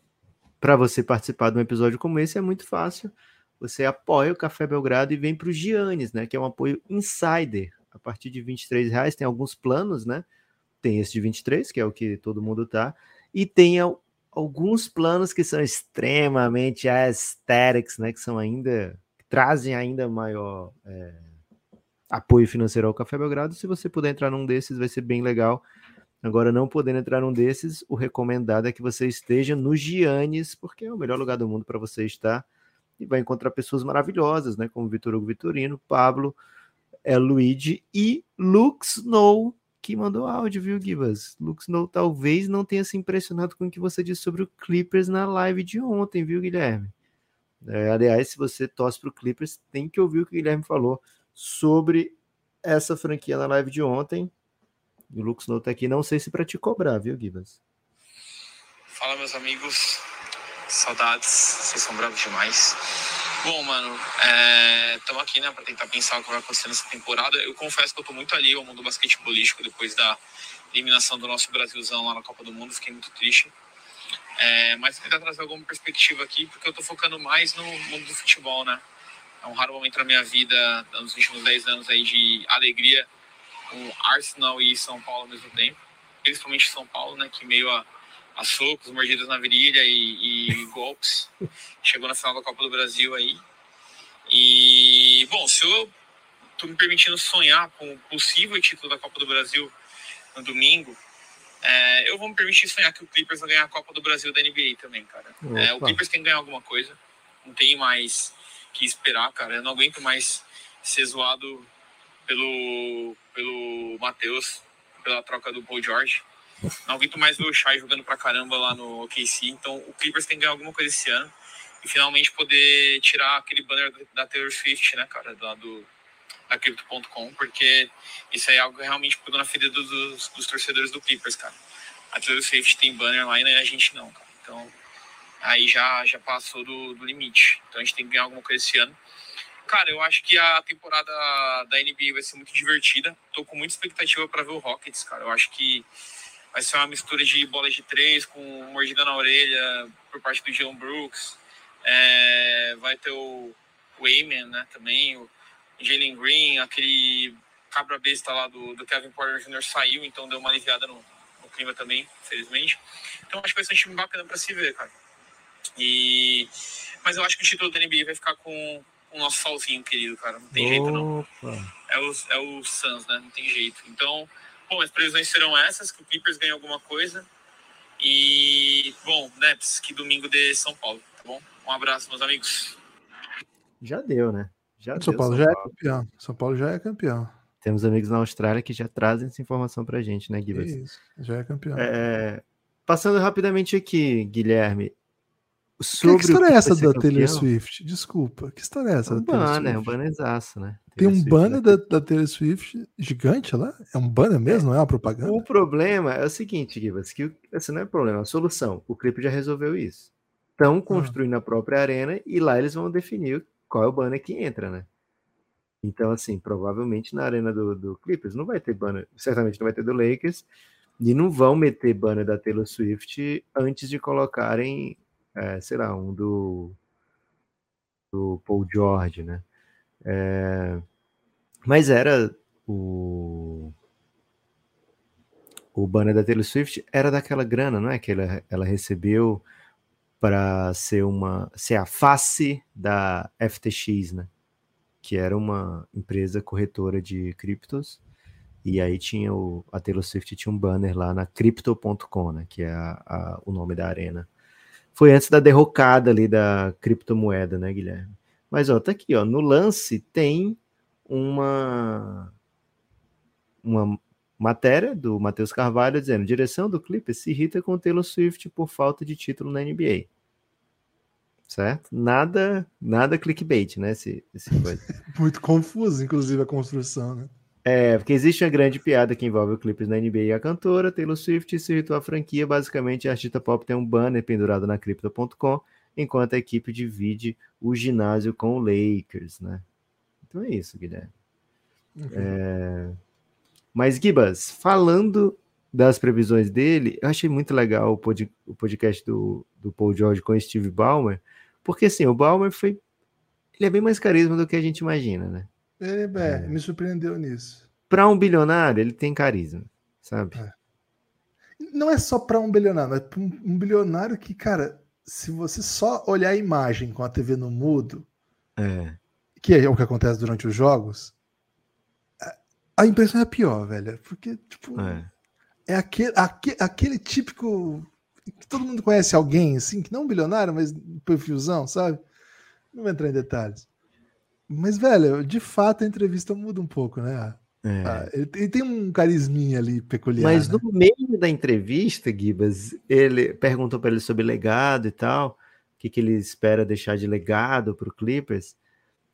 Para você participar de um episódio como esse é muito fácil. Você apoia o Café Belgrado e vem para o Giannis, né? Que é um apoio insider. A partir de 23 reais tem alguns planos, né? Tem esse de 23, que é o que todo mundo tá. E tem alguns planos que são extremamente aesthetics, né? Que são ainda. Que trazem ainda maior é, apoio financeiro ao Café Belgrado. Se você puder entrar num desses, vai ser bem legal. Agora, não podendo entrar num desses, o recomendado é que você esteja no Giannis, porque é o melhor lugar do mundo para você estar. E vai encontrar pessoas maravilhosas, né? Como Vitor Hugo Vitorino, Pablo, é, Luigi e Lux Snow, que mandou áudio, viu, Gibas? Lux Snow talvez não tenha se impressionado com o que você disse sobre o Clippers na live de ontem, viu, Guilherme? É, aliás, se você torce para o Clippers, tem que ouvir o que o Guilherme falou sobre essa franquia na live de ontem. E o Lux Note aqui, não sei se para te cobrar, viu, Gibas? Fala, meus amigos. Saudades, vocês são bravos demais. Bom, mano, estamos é, aqui, né, para tentar pensar o que vai acontecer nessa temporada. Eu confesso que eu tô muito ali ao mundo basquetebolístico depois da eliminação do nosso Brasilzão lá na Copa do Mundo, fiquei muito triste. É, mas tentar trazer alguma perspectiva aqui, porque eu tô focando mais no mundo do futebol, né? É um raro momento na minha vida, nos últimos 10 anos aí de alegria um Arsenal e São Paulo ao mesmo tempo, principalmente São Paulo, né, que meio a, a socos, mordidas na virilha e, e golpes, chegou na final da Copa do Brasil aí. E, bom, se eu tô me permitindo sonhar com o possível título da Copa do Brasil no domingo, é, eu vou me permitir sonhar que o Clippers vai ganhar a Copa do Brasil da NBA também, cara. É, o Clippers tem que ganhar alguma coisa, não tem mais que esperar, cara. Eu não aguento mais ser zoado pelo, pelo Matheus, pela troca do Paul George. Não aguento mais ver o Shai jogando pra caramba lá no OKC. Então o Clippers tem que ganhar alguma coisa esse ano. E finalmente poder tirar aquele banner da Taylor Swift, né, cara, lá do, da Crypto.com, porque isso é algo que realmente pegou na ferida dos, dos torcedores do Clippers, cara. A Taylor Swift tem banner lá e a gente não, cara. Então aí já, já passou do, do limite. Então a gente tem que ganhar alguma coisa esse ano. Cara, eu acho que a temporada da NBA vai ser muito divertida. Tô com muita expectativa para ver o Rockets, cara. Eu acho que vai ser uma mistura de bolas de três com mordida na orelha por parte do John Brooks. É, vai ter o, o Amen, né, também, o Jalen Green, aquele cabra besta lá do, do Kevin Porter Jr. saiu, então deu uma aliviada no, no clima também, infelizmente. Então acho que vai ser um time bacana para se ver, cara. E... Mas eu acho que o título da NBA vai ficar com o nosso solzinho querido, cara. Não tem Opa. jeito, não. É o, é o Suns, né? Não tem jeito. Então, bom, as previsões serão essas, que o Clippers ganhe alguma coisa. E, bom, Neps, que domingo de São Paulo, tá bom? Um abraço, meus amigos. Já deu, né? Já São deu, Paulo São já é Paulo. é campeão. São Paulo já é campeão. Temos amigos na Austrália que já trazem essa informação pra gente, né, Guilherme? Isso, já é campeão. É, passando rapidamente aqui, Guilherme, Sobre que, que história é essa da Taylor Swift? Desculpa, que história é essa? É um banner, é um bannerzaço, né? Tem um banner da, da, Taylor Swift gigante lá? É um banner mesmo, não é uma propaganda? O problema é o seguinte, Gibas, que esse não é problema, é a solução. O clipe já resolveu isso. Estão ah. construindo ah. a própria arena e lá eles vão definir qual é o banner que entra, né? Então, assim, provavelmente na arena do, do Clippers não vai ter banner, certamente não vai ter do Lakers, e não vão meter banner da Taylor Swift antes de colocarem é, sei lá, um do, do Paul George, né? É, mas era o o banner da Taylor Swift era daquela grana, não é? Que ela, ela recebeu para ser uma ser a face da FTX, né? Que era uma empresa corretora de criptos. E aí tinha o a Taylor Swift tinha um banner lá na crypto.com, né? Que é a, a, o nome da arena foi antes da derrocada ali da criptomoeda, né, Guilherme? Mas ó, tá aqui, ó, no lance tem uma uma matéria do Matheus Carvalho dizendo: direção do clipe se irrita com Taylor Swift por falta de título na NBA. Certo? Nada, nada clickbait, né? Esse, esse coisa. Muito confuso, inclusive, a construção, né? É, porque existe uma grande piada que envolve o clipes na NBA e a cantora Taylor Swift se irritou a franquia. Basicamente, a artista pop tem um banner pendurado na Crypto.com, enquanto a equipe divide o ginásio com o Lakers, né? Então é isso, Guilherme. Uhum. É... Mas, Gibas, falando das previsões dele, eu achei muito legal o, pod o podcast do, do Paul George com o Steve Ballmer, porque assim, o Ballmer foi. Ele é bem mais carisma do que a gente imagina, né? Ele é, é. me surpreendeu nisso. Para um bilionário, ele tem carisma, sabe? É. Não é só para um bilionário, mas para um, um, bilionário que, cara, se você só olhar a imagem com a TV no mudo, é. que é o que acontece durante os jogos, a impressão é pior, velho. Porque, tipo, é, é aquele, aquele, aquele típico. que todo mundo conhece alguém, assim, que não é um bilionário, mas perfilzão, sabe? Não vou entrar em detalhes. Mas, velho, de fato a entrevista muda um pouco, né? É. Ah, ele, tem um carisminha ali peculiar. Mas né? no meio da entrevista, Gibas, ele perguntou para ele sobre legado e tal, o que, que ele espera deixar de legado para o Clippers.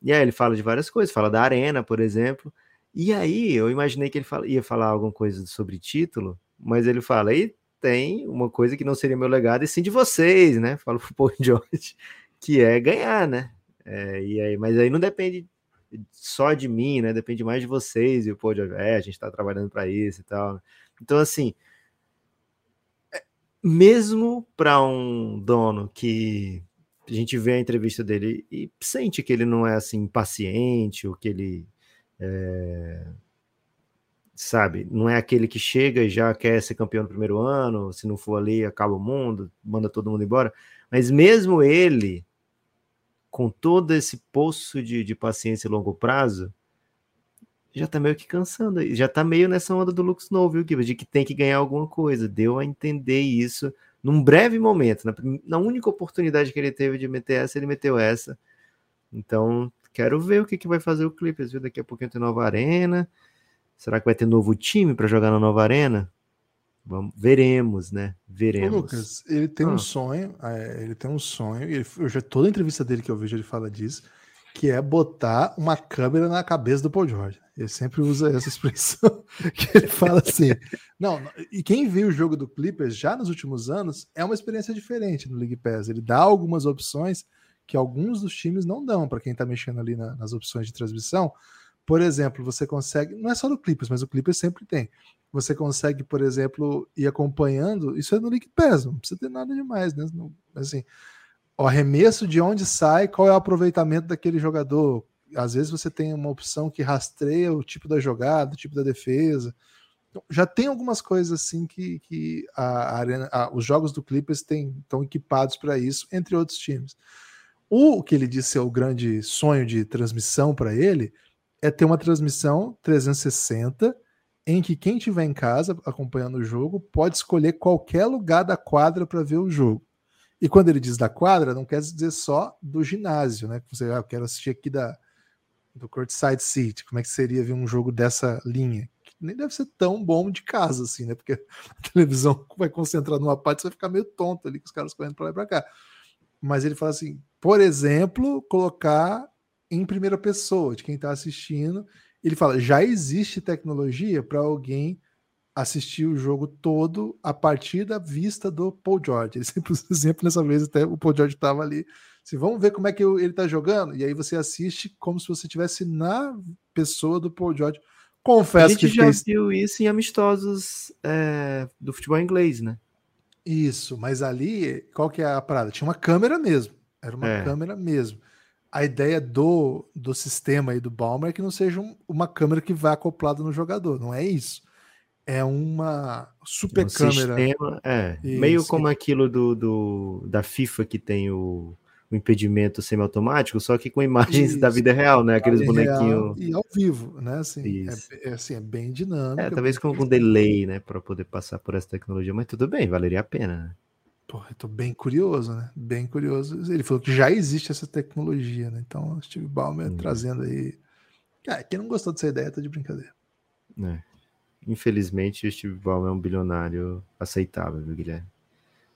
E aí ele fala de várias coisas, fala da arena, por exemplo. E aí eu imaginei que ele fala, ia falar alguma coisa sobre título, mas ele fala, aí tem uma coisa que não seria meu legado, e sim de vocês, né? Fala pro Paul George, que é ganhar, né? É, e aí, mas aí não depende só de mim, né? Depende mais de vocês. E o pô, é, a gente está trabalhando para isso e tal. Então, assim, é, mesmo para um dono que a gente vê a entrevista dele e sente que ele não é assim paciente, ou que ele é, sabe? Não é aquele que chega e já quer ser campeão no primeiro ano, se não for ali, acaba o mundo, manda todo mundo embora. Mas mesmo ele, com todo esse poço de, de paciência e longo prazo, já tá meio que cansando, já tá meio nessa onda do Lux novo, viu, Gibbs? De que tem que ganhar alguma coisa. Deu a entender isso num breve momento, na, na única oportunidade que ele teve de meter essa, ele meteu essa. Então, quero ver o que, que vai fazer o Clippers, viu? Daqui a pouquinho tem nova arena. Será que vai ter novo time para jogar na nova arena? Vamos, veremos, né? Veremos. Ô, Lucas, ele tem ah. um sonho, é, ele tem um sonho, ele, eu já toda entrevista dele que eu vejo ele fala disso, que é botar uma câmera na cabeça do Paul George. Ele sempre usa essa expressão que ele fala assim. Não, e quem viu o jogo do Clippers já nos últimos anos é uma experiência diferente no League Pass. Ele dá algumas opções que alguns dos times não dão para quem está mexendo ali na, nas opções de transmissão. Por exemplo, você consegue, não é só no Clippers, mas o Clippers sempre tem. Você consegue, por exemplo, ir acompanhando. Isso é no League Pass, não precisa ter nada demais, né? Assim, o arremesso de onde sai, qual é o aproveitamento daquele jogador. Às vezes você tem uma opção que rastreia o tipo da jogada, o tipo da defesa. Então, já tem algumas coisas assim que, que a, arena, a, os jogos do Clippers estão equipados para isso, entre outros times. O que ele disse é o grande sonho de transmissão para ele é ter uma transmissão 360 em que quem estiver em casa acompanhando o jogo pode escolher qualquer lugar da quadra para ver o jogo. E quando ele diz da quadra, não quer dizer só do ginásio, né? Você, ah, eu quero assistir aqui da, do Courtside Seat. Como é que seria ver um jogo dessa linha? Que nem deve ser tão bom de casa, assim, né? Porque a televisão vai concentrar numa parte, você vai ficar meio tonto ali com os caras correndo para lá e para cá. Mas ele fala assim, por exemplo, colocar em primeira pessoa de quem está assistindo. Ele fala: já existe tecnologia para alguém assistir o jogo todo a partir da vista do Paul George. Ele sempre usa exemplo, nessa vez até o Paul George estava ali. Se vamos ver como é que ele está jogando, e aí você assiste como se você estivesse na pessoa do Paul George. Confesso a gente que já viu isso em amistosos é, do futebol inglês, né? Isso, mas ali, qual que é a parada? Tinha uma câmera mesmo. Era uma é. câmera mesmo. A ideia do, do sistema aí do Balmer é que não seja um, uma câmera que vá acoplada no jogador, não é isso é uma super um câmera. Sistema, é, Isso. meio como aquilo do, do, da FIFA que tem o, o impedimento semiautomático, só que com imagens Isso. da vida real, né? Aqueles bonequinhos. E ao vivo, né? Assim, é, é, assim, é bem dinâmico. É, talvez com algum delay, né? Para poder passar por essa tecnologia, mas tudo bem, valeria a pena, né? Porra, eu tô bem curioso, né? Bem curioso. Ele falou que já existe essa tecnologia, né? Então, Steve Ballmer hum. trazendo aí. Cara, quem não gostou dessa ideia tá de brincadeira. É infelizmente, o Steve Ballmer é um bilionário aceitável, viu, Guilherme?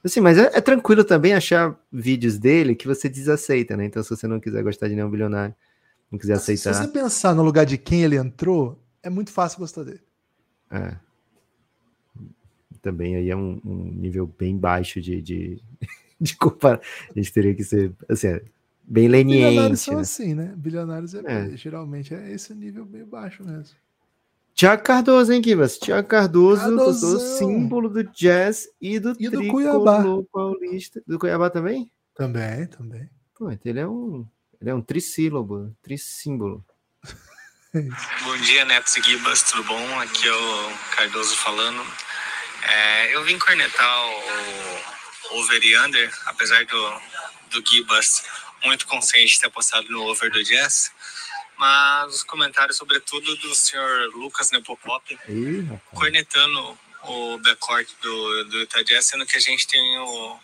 Assim, mas é, é, tranquilo também achar vídeos dele que você desaceita, né? Então, se você não quiser gostar de nenhum bilionário, não quiser aceitar. Se você pensar no lugar de quem ele entrou, é muito fácil gostar dele. É. Também aí é um, um nível bem baixo de, de, de comparar. A gente teria que ser, assim, é bem leniente. Bilionários são né? assim, né? Bilionários é, é. geralmente é esse nível bem baixo mesmo. Tiago Cardoso, hein, Kivas? Tiago Cardoso, símbolo do jazz e do, e do Cuiabá. paulista. Do Cuiabá também? Também, também. Pô, então ele é um, ele é um trissílabo, trissímbolo. bom dia, Neto e Gibas, tudo bom? Aqui é o Cardoso falando. É, eu vim cornetar o over e under, apesar do, do Gibas muito consciente de ter apostado no over do Jazz. Mas os comentários, sobretudo do senhor Lucas Nepopop, cornetando o backcourt do, do Utah Jazz, sendo que a gente tem o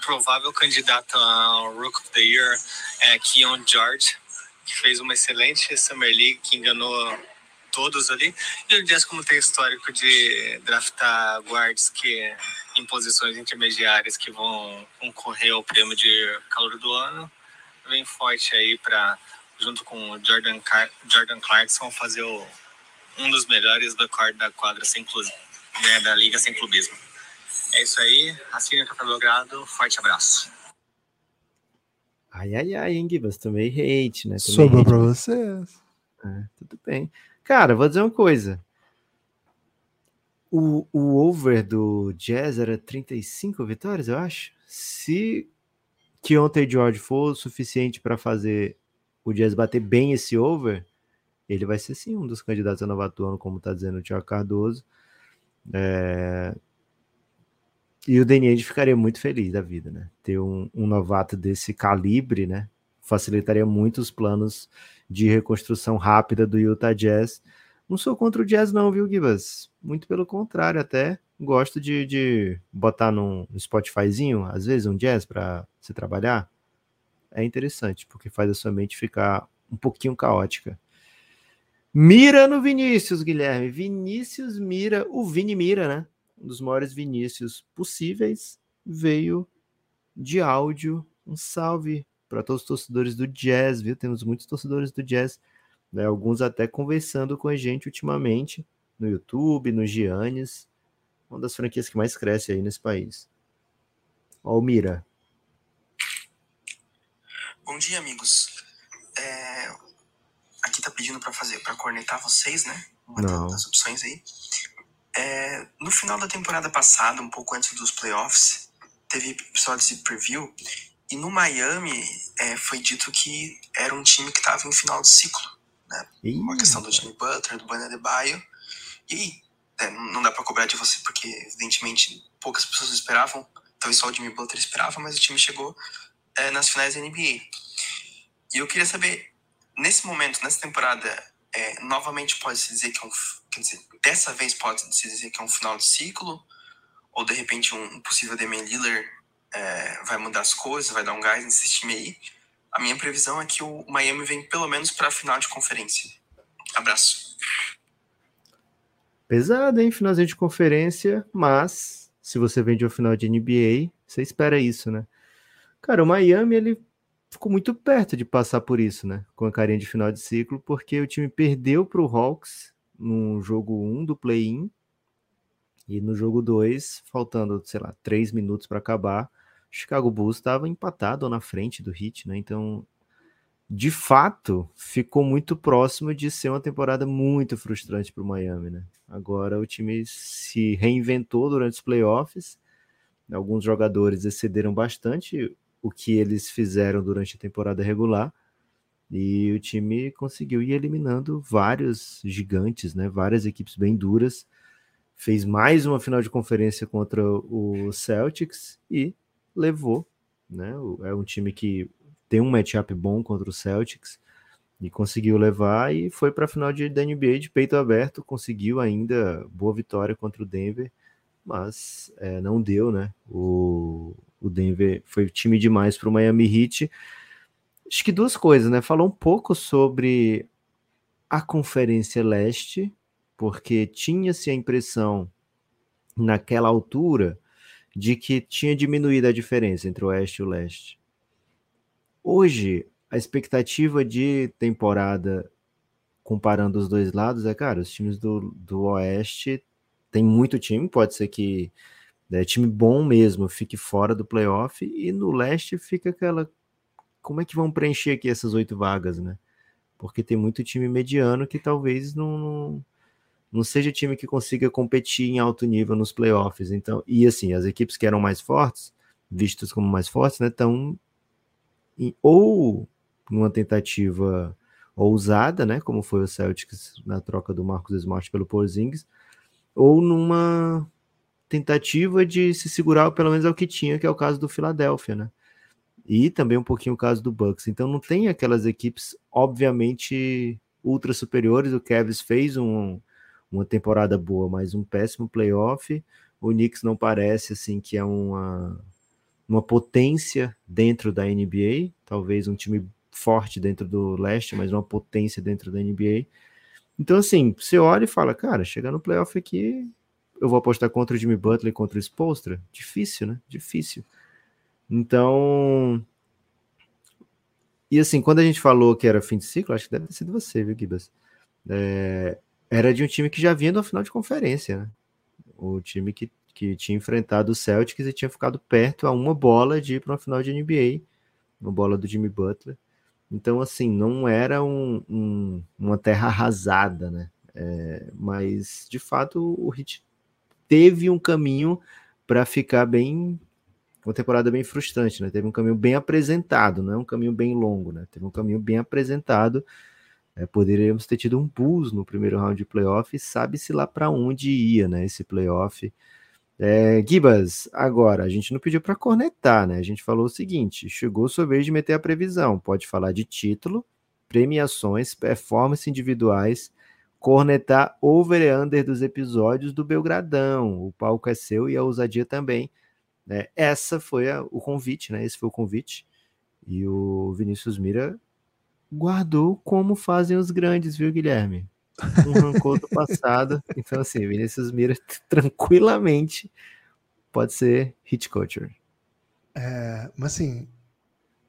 provável candidato ao Rook of the Year, é Keon George, que fez uma excelente Summer League, que enganou todos ali. E o Jazz, como tem histórico de draftar guards que em posições intermediárias que vão concorrer ao prêmio de calor do ano, vem forte aí para junto com o Jordan, Car Jordan Clarkson, fazer o, um dos melhores backcourt da quadra sem né, da liga sem clubismo. É isso aí, assine o Café Belgrado, forte abraço. Ai, ai, ai, hein, Gibas, tomei hate, né? Tomei Sobrou hate, pra vocês. É, tudo bem. Cara, vou dizer uma coisa. O, o over do Jazz era 35 vitórias, eu acho. Se que ontem George for o suficiente para fazer o Jazz bater bem esse over, ele vai ser sim um dos candidatos a novato ano, como está dizendo o Tiago Cardoso. É... E o Danny ficaria muito feliz da vida, né? Ter um, um, novato desse calibre, né? Facilitaria muito os planos de reconstrução rápida do Utah Jazz. Não sou contra o Jazz, não, viu, Gibas? Muito pelo contrário, até gosto de, de botar num Spotifyzinho, às vezes, um jazz para se trabalhar. É interessante, porque faz a sua mente ficar um pouquinho caótica. Mira no Vinícius, Guilherme. Vinícius mira, o Vini mira, né? Um dos maiores Vinícius possíveis veio de áudio. Um salve para todos os torcedores do Jazz, viu? Temos muitos torcedores do Jazz, né? alguns até conversando com a gente ultimamente no YouTube, no Giannis, uma das franquias que mais cresce aí nesse país. Ó, o Mira. Bom dia, amigos. É, aqui tá pedindo para fazer, para cornetar vocês, né? Uma Não. das opções aí. É, no final da temporada passada, um pouco antes dos playoffs, teve episódios de preview e no Miami é, foi dito que era um time que estava em final de ciclo, né? Ih, Uma questão do Jimmy Butler, do Bana de Baio. E é, não dá para cobrar de você porque evidentemente poucas pessoas esperavam, talvez só o Jimmy Butler esperava, mas o time chegou é, nas finais da NBA. E eu queria saber nesse momento, nessa temporada, é, novamente pode-se dizer que é um. Quer dizer, dessa vez pode-se dizer que é um final de ciclo? Ou de repente um, um possível Damian Lillard é, vai mudar as coisas, vai dar um gás nesse time aí? A minha previsão é que o Miami vem pelo menos para a final de conferência. Abraço. Pesado, hein? Finalzinho de conferência, mas se você vem de um final de NBA, você espera isso, né? Cara, o Miami, ele ficou muito perto de passar por isso, né? Com a carinha de final de ciclo, porque o time perdeu para o Hawks no jogo 1 do play-in e no jogo 2, faltando, sei lá, 3 minutos para acabar, Chicago Bulls estava empatado na frente do Heat, né? Então, de fato, ficou muito próximo de ser uma temporada muito frustrante para o Miami, né? Agora o time se reinventou durante os playoffs. Alguns jogadores excederam bastante o que eles fizeram durante a temporada regular. E o time conseguiu ir eliminando vários gigantes, né? Várias equipes bem duras. Fez mais uma final de conferência contra o Celtics e levou, né? É um time que tem um matchup bom contra o Celtics e conseguiu levar e foi para a final de, da NBA de peito aberto, conseguiu ainda boa vitória contra o Denver, mas é, não deu, né? O, o Denver foi time demais para o Miami Heat. Acho que duas coisas, né? Falou um pouco sobre a Conferência Leste, porque tinha-se a impressão naquela altura de que tinha diminuído a diferença entre o Oeste e o Leste. Hoje, a expectativa de temporada comparando os dois lados é, cara, os times do, do Oeste tem muito time, pode ser que né, time bom mesmo fique fora do playoff, e no Leste fica aquela. Como é que vão preencher aqui essas oito vagas, né? Porque tem muito time mediano que talvez não, não, não seja time que consiga competir em alto nível nos playoffs. Então, e assim, as equipes que eram mais fortes, vistas como mais fortes, né, estão ou numa tentativa ousada, né, como foi o Celtics na troca do Marcos Smart pelo Porzingis, ou numa tentativa de se segurar pelo menos ao que tinha, que é o caso do Philadelphia, né? E também um pouquinho o caso do Bucks. Então não tem aquelas equipes obviamente ultra superiores. O Cavs fez um, uma temporada boa, mas um péssimo playoff. O Knicks não parece assim que é uma uma potência dentro da NBA, talvez um time forte dentro do leste, mas uma potência dentro da NBA. Então, assim, você olha e fala, cara, chegar no playoff aqui, eu vou apostar contra o Jimmy Butler contra o Spolstra? Difícil, né? Difícil. Então. E assim, quando a gente falou que era fim de ciclo, acho que deve ter sido você, viu, Gibas? É... Era de um time que já vinha no final de conferência, né? O time que, que tinha enfrentado o Celtics e tinha ficado perto a uma bola de ir para uma final de NBA, uma bola do Jimmy Butler. Então, assim, não era um, um, uma terra arrasada, né? É, mas, de fato, o Heat teve um caminho para ficar bem. Uma temporada bem frustrante, né? Teve um caminho bem apresentado, não é um caminho bem longo, né? Teve um caminho bem apresentado É, poderíamos ter tido um Bulls no primeiro round de playoff, sabe-se lá para onde ia, né? Esse playoff. É, Gibas, agora, a gente não pediu para cornetar, né? A gente falou o seguinte: chegou sua vez de meter a previsão. Pode falar de título, premiações, performances individuais, cornetar over e under dos episódios do Belgradão. O palco é seu e a ousadia também. Né? Essa foi a, o convite, né? Esse foi o convite. E o Vinícius Mira guardou como fazem os grandes, viu, Guilherme? Um rancor do passado. Então, assim, Vinícius Mira tranquilamente pode ser hit culture. É, mas assim,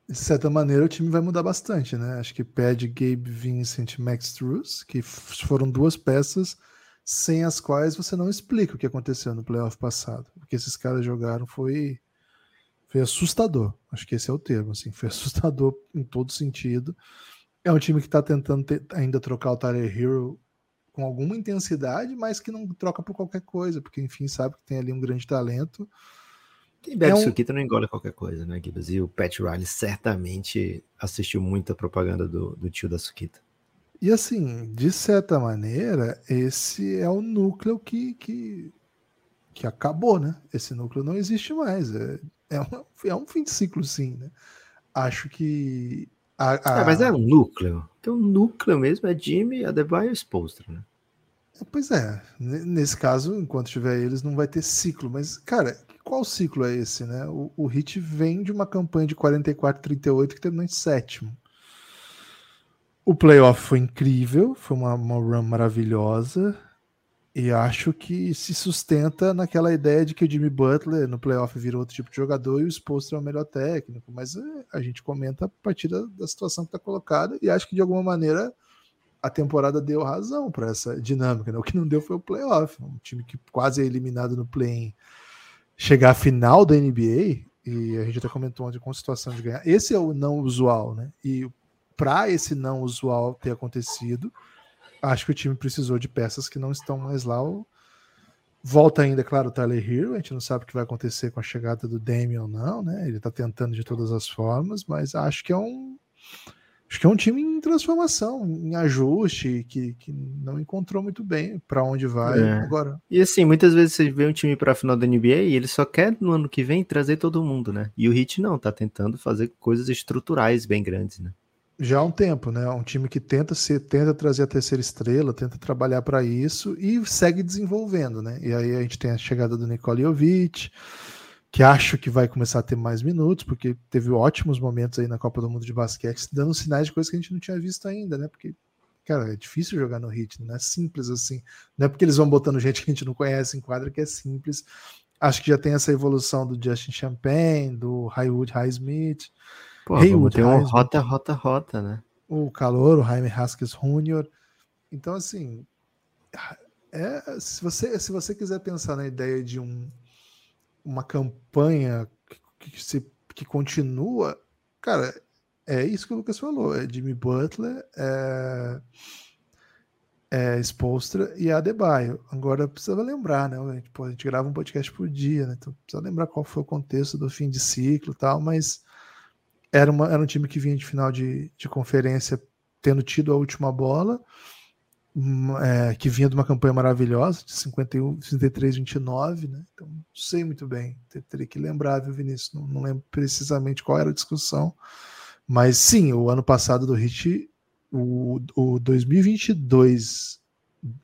de certa maneira o time vai mudar bastante, né? Acho que pede Gabe Vincent e Max Truss, que foram duas peças sem as quais você não explica o que aconteceu no playoff passado. O que esses caras jogaram foi foi assustador. Acho que esse é o termo, assim, foi assustador em todo sentido. É um time que está tentando ter, ainda trocar o Tyler Hero com alguma intensidade, mas que não troca por qualquer coisa, porque enfim sabe que tem ali um grande talento. Quem bebe é um... suquita não engole qualquer coisa, né, Gibbs? E o Pat Riley certamente assistiu muita propaganda do, do tio da suquita. E assim, de certa maneira, esse é o núcleo que, que, que acabou, né? Esse núcleo não existe mais. É, é, um, é um fim de ciclo, sim, né? Acho que. A, a... É, mas é um núcleo. Então, o núcleo mesmo é Jimmy, Adebayo e Spolstra, né? Pois é, nesse caso, enquanto tiver eles, não vai ter ciclo. Mas, cara, qual ciclo é esse, né? O, o Hit vem de uma campanha de 44-38 que terminou em sétimo. O playoff foi incrível, foi uma, uma run maravilhosa. E acho que se sustenta naquela ideia de que o Jimmy Butler no playoff virou outro tipo de jogador e o Spolstra é o melhor técnico. Mas é, a gente comenta a partir da, da situação que está colocada e acho que de alguma maneira a temporada deu razão para essa dinâmica. Né? O que não deu foi o playoff. Um time que quase é eliminado no play-in chegar à final da NBA, e a gente até comentou ontem com a situação de ganhar, esse é o não usual, né? E para esse não usual ter acontecido, acho que o time precisou de peças que não estão mais lá. Volta ainda, claro, o Tyler Hero, a gente não sabe o que vai acontecer com a chegada do Damian ou não, né? Ele está tentando de todas as formas, mas acho que é um acho que é um time em transformação, em ajuste, que, que não encontrou muito bem para onde vai é. agora. E assim, muitas vezes você vê um time para a final da NBA e ele só quer no ano que vem trazer todo mundo, né? E o Heat não, tá tentando fazer coisas estruturais bem grandes, né? Já há um tempo, né? Um time que tenta se tenta trazer a terceira estrela, tenta trabalhar para isso e segue desenvolvendo, né? E aí a gente tem a chegada do Nikola Jovic, que acho que vai começar a ter mais minutos, porque teve ótimos momentos aí na Copa do Mundo de basquete, dando sinais de coisas que a gente não tinha visto ainda, né? Porque, cara, é difícil jogar no Heat, não é simples assim. Não é porque eles vão botando gente que a gente não conhece em quadra que é simples. Acho que já tem essa evolução do Justin Champagne, do Highwood Highsmith. Pô, Haywood, tem um rota, rota, rota, né? O calor, o Jaime Haskins Jr. Então, assim, é, se, você, se você quiser pensar na ideia de um uma campanha que, que, se, que continua, cara, é isso que o Lucas falou: é Jimmy Butler, é, é Spolstra e Adebayo. Agora precisava lembrar, né? A gente, pô, a gente grava um podcast por dia, né? Então precisa lembrar qual foi o contexto do fim de ciclo e tal, mas era, uma, era um time que vinha de final de, de conferência tendo tido a última bola é, que vinha de uma campanha maravilhosa, de 51, 53, 29, né? Então, não sei muito bem, teria que lembrar, viu, Vinícius? Não, não, lembro precisamente qual era a discussão, mas sim, o ano passado do Hit, o, o 2022,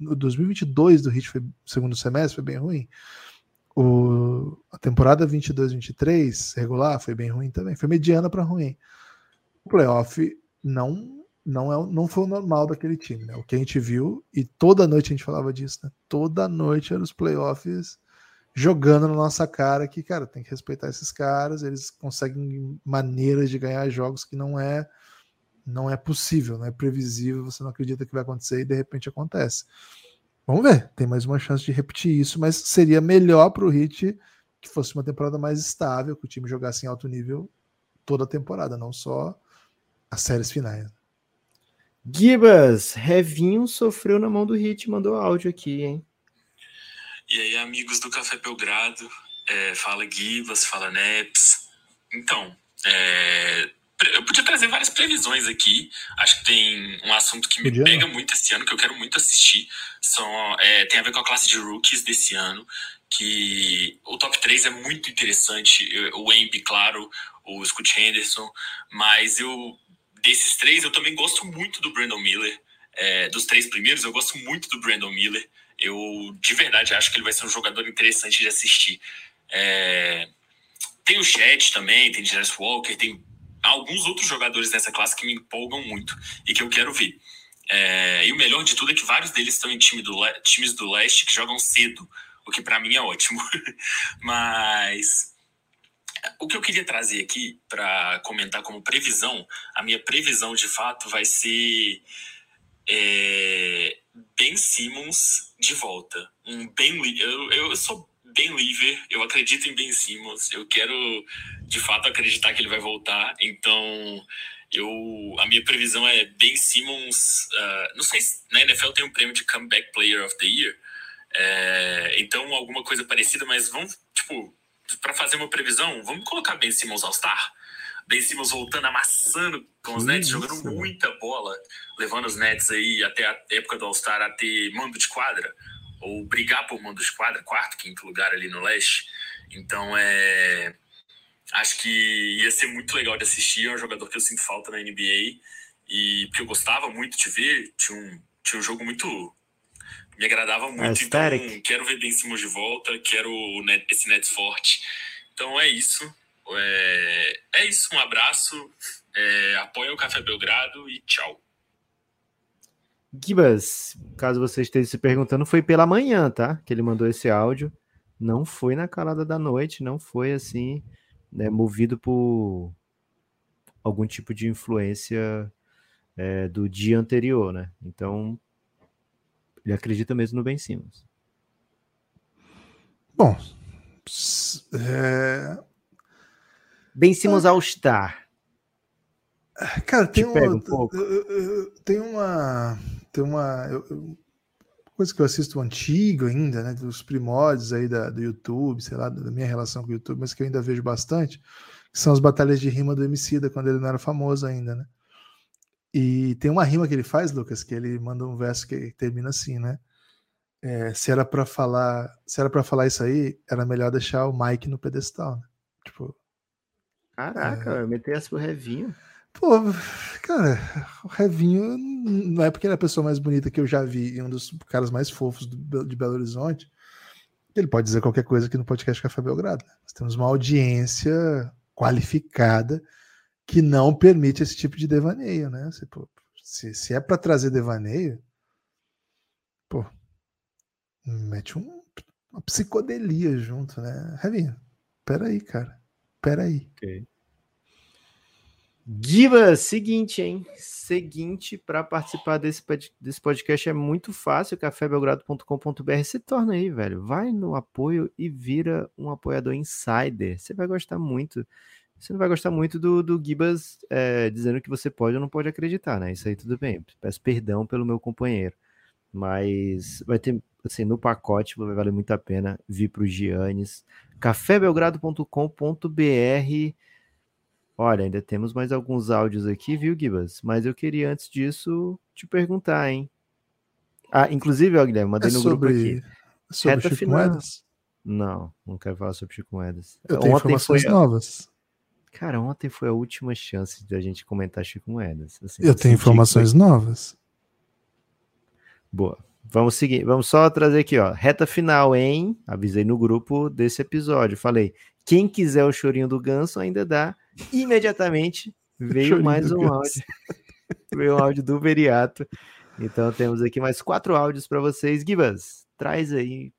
o 2022 do Hit foi segundo semestre, foi bem ruim. O, a temporada 22-23 regular foi bem ruim também, foi mediana para ruim. O playoff não não, é, não foi o normal daquele time, né? O que a gente viu, e toda noite a gente falava disso, né? Toda noite eram os playoffs jogando na nossa cara que, cara, tem que respeitar esses caras, eles conseguem maneiras de ganhar jogos que não é não é possível, não é previsível, você não acredita que vai acontecer e de repente acontece. Vamos ver, tem mais uma chance de repetir isso, mas seria melhor para o Hit que fosse uma temporada mais estável, que o time jogasse em alto nível toda a temporada, não só as séries finais. Gibas, Revinho sofreu na mão do Hit, mandou áudio aqui, hein? E aí, amigos do Café Belgrado, é, fala Gibas, fala Neps. Então, é, eu podia trazer várias previsões aqui. Acho que tem um assunto que me pega não. muito esse ano, que eu quero muito assistir. São, é, tem a ver com a classe de rookies desse ano. Que o top 3 é muito interessante. O Embi, claro, o Scoot Henderson. Mas eu, desses três, eu também gosto muito do Brandon Miller. É, dos três primeiros, eu gosto muito do Brandon Miller. Eu, de verdade, acho que ele vai ser um jogador interessante de assistir. É, tem o Chat também, tem Jazz Walker, tem alguns outros jogadores dessa classe que me empolgam muito e que eu quero ver. É, e o melhor de tudo é que vários deles estão em time do times do leste que jogam cedo, o que para mim é ótimo. Mas o que eu queria trazer aqui para comentar como previsão, a minha previsão de fato vai ser é, Ben Simmons de volta. Um Ben, eu, eu sou Ben Lever, eu acredito em Ben Simmons, eu quero de fato acreditar que ele vai voltar, então eu a minha previsão é Ben Simmons. ah, não sei se na NFL tem um prêmio de Comeback Player of the Year, é, então alguma coisa parecida, mas vamos, tipo, para fazer uma previsão, vamos colocar Ben Simmons All-Star? Ben Simmons voltando, amassando com os Nets, jogando muita bola, levando os Nets aí até a época do All-Star a ter mando de quadra, ou brigar por mando de quadra, quarto, quinto lugar ali no leste. Então, é. Acho que ia ser muito legal de assistir. É um jogador que eu sinto falta na NBA. E porque eu gostava muito de ver. Tinha um, tinha um jogo muito. Me agradava muito. Então, Aesthetic. quero ver Ben Simmons de volta. Quero Net- esse Nets forte. Então é isso. É, é isso. Um abraço. É, apoia o Café Belgrado e tchau. Gibas, caso você esteja se perguntando, foi pela manhã, tá? Que ele mandou esse áudio. Não foi na calada da noite, não foi assim, né, movido por algum tipo de influência é, do dia anterior, né? Então, ele acredita mesmo no Ben Simmons. Bom, é, Ben Simmons All-Star. cara, tem, Te pega um, um pouco. tem uma, tem uma eu- eu- coisa que eu assisto antigo ainda, né, dos primórdios aí da, do YouTube, sei lá, da minha relação com o YouTube, mas que eu ainda vejo bastante, que são as batalhas de rima do Emicida, quando ele não era famoso ainda, né? E tem uma rima que ele faz, Lucas, que ele manda um verso que termina assim, né? É, se era para falar, se era para falar isso aí, era melhor deixar o Mike no pedestal, né? Tipo, Caraca, é. meter essa pro Revinho. Pô, cara, o Revinho não é porque ele é a pessoa mais bonita que eu já vi e um dos caras mais fofos do- de Belo Horizonte. Ele pode dizer qualquer coisa aqui no podcast Café Belgrado. né? Nós temos uma audiência qualificada que não permite esse tipo de devaneio, né? Se, pô, se, se é para trazer devaneio, pô, mete um, uma psicodelia junto, né? Revinho, peraí, cara, peraí. Ok. Giba, seguinte, hein? Seguinte, para participar desse, desse podcast é muito fácil, cafébelgrado.com.br. Se torna aí, velho. Vai no apoio e vira um apoiador insider. Você vai gostar muito. Você não vai gostar muito do, do Gibas é, dizendo que você pode ou não pode acreditar, né? Isso aí tudo bem. Peço perdão pelo meu companheiro. Mas vai ter, assim, no pacote vai valer muito a pena vir para o Giannis. cafébelgrado.com.br Olha, ainda temos mais alguns áudios aqui, viu, Gibas? Mas eu queria, antes disso, te perguntar, hein? Ah, inclusive, ó, Guilherme, mandei É no grupo sobre- aqui. sobre Reta Chico final. Moedas? Não, não quero falar sobre Chico Moedas. Eu tenho informações foi... novas. Cara, ontem foi a última chance da gente comentar Chico Moedas. assim, Eu tenho senti que informações novas. Boa. Vamos seguir. Vamos só trazer aqui, ó. Reta final, hein? Avisei no grupo desse episódio. Falei, quem quiser o chorinho do ganso ainda dá. Imediatamente veio mais um áudio. veio um áudio do Veriato. Então temos aqui mais quatro áudios para vocês. Gibas, traz aí.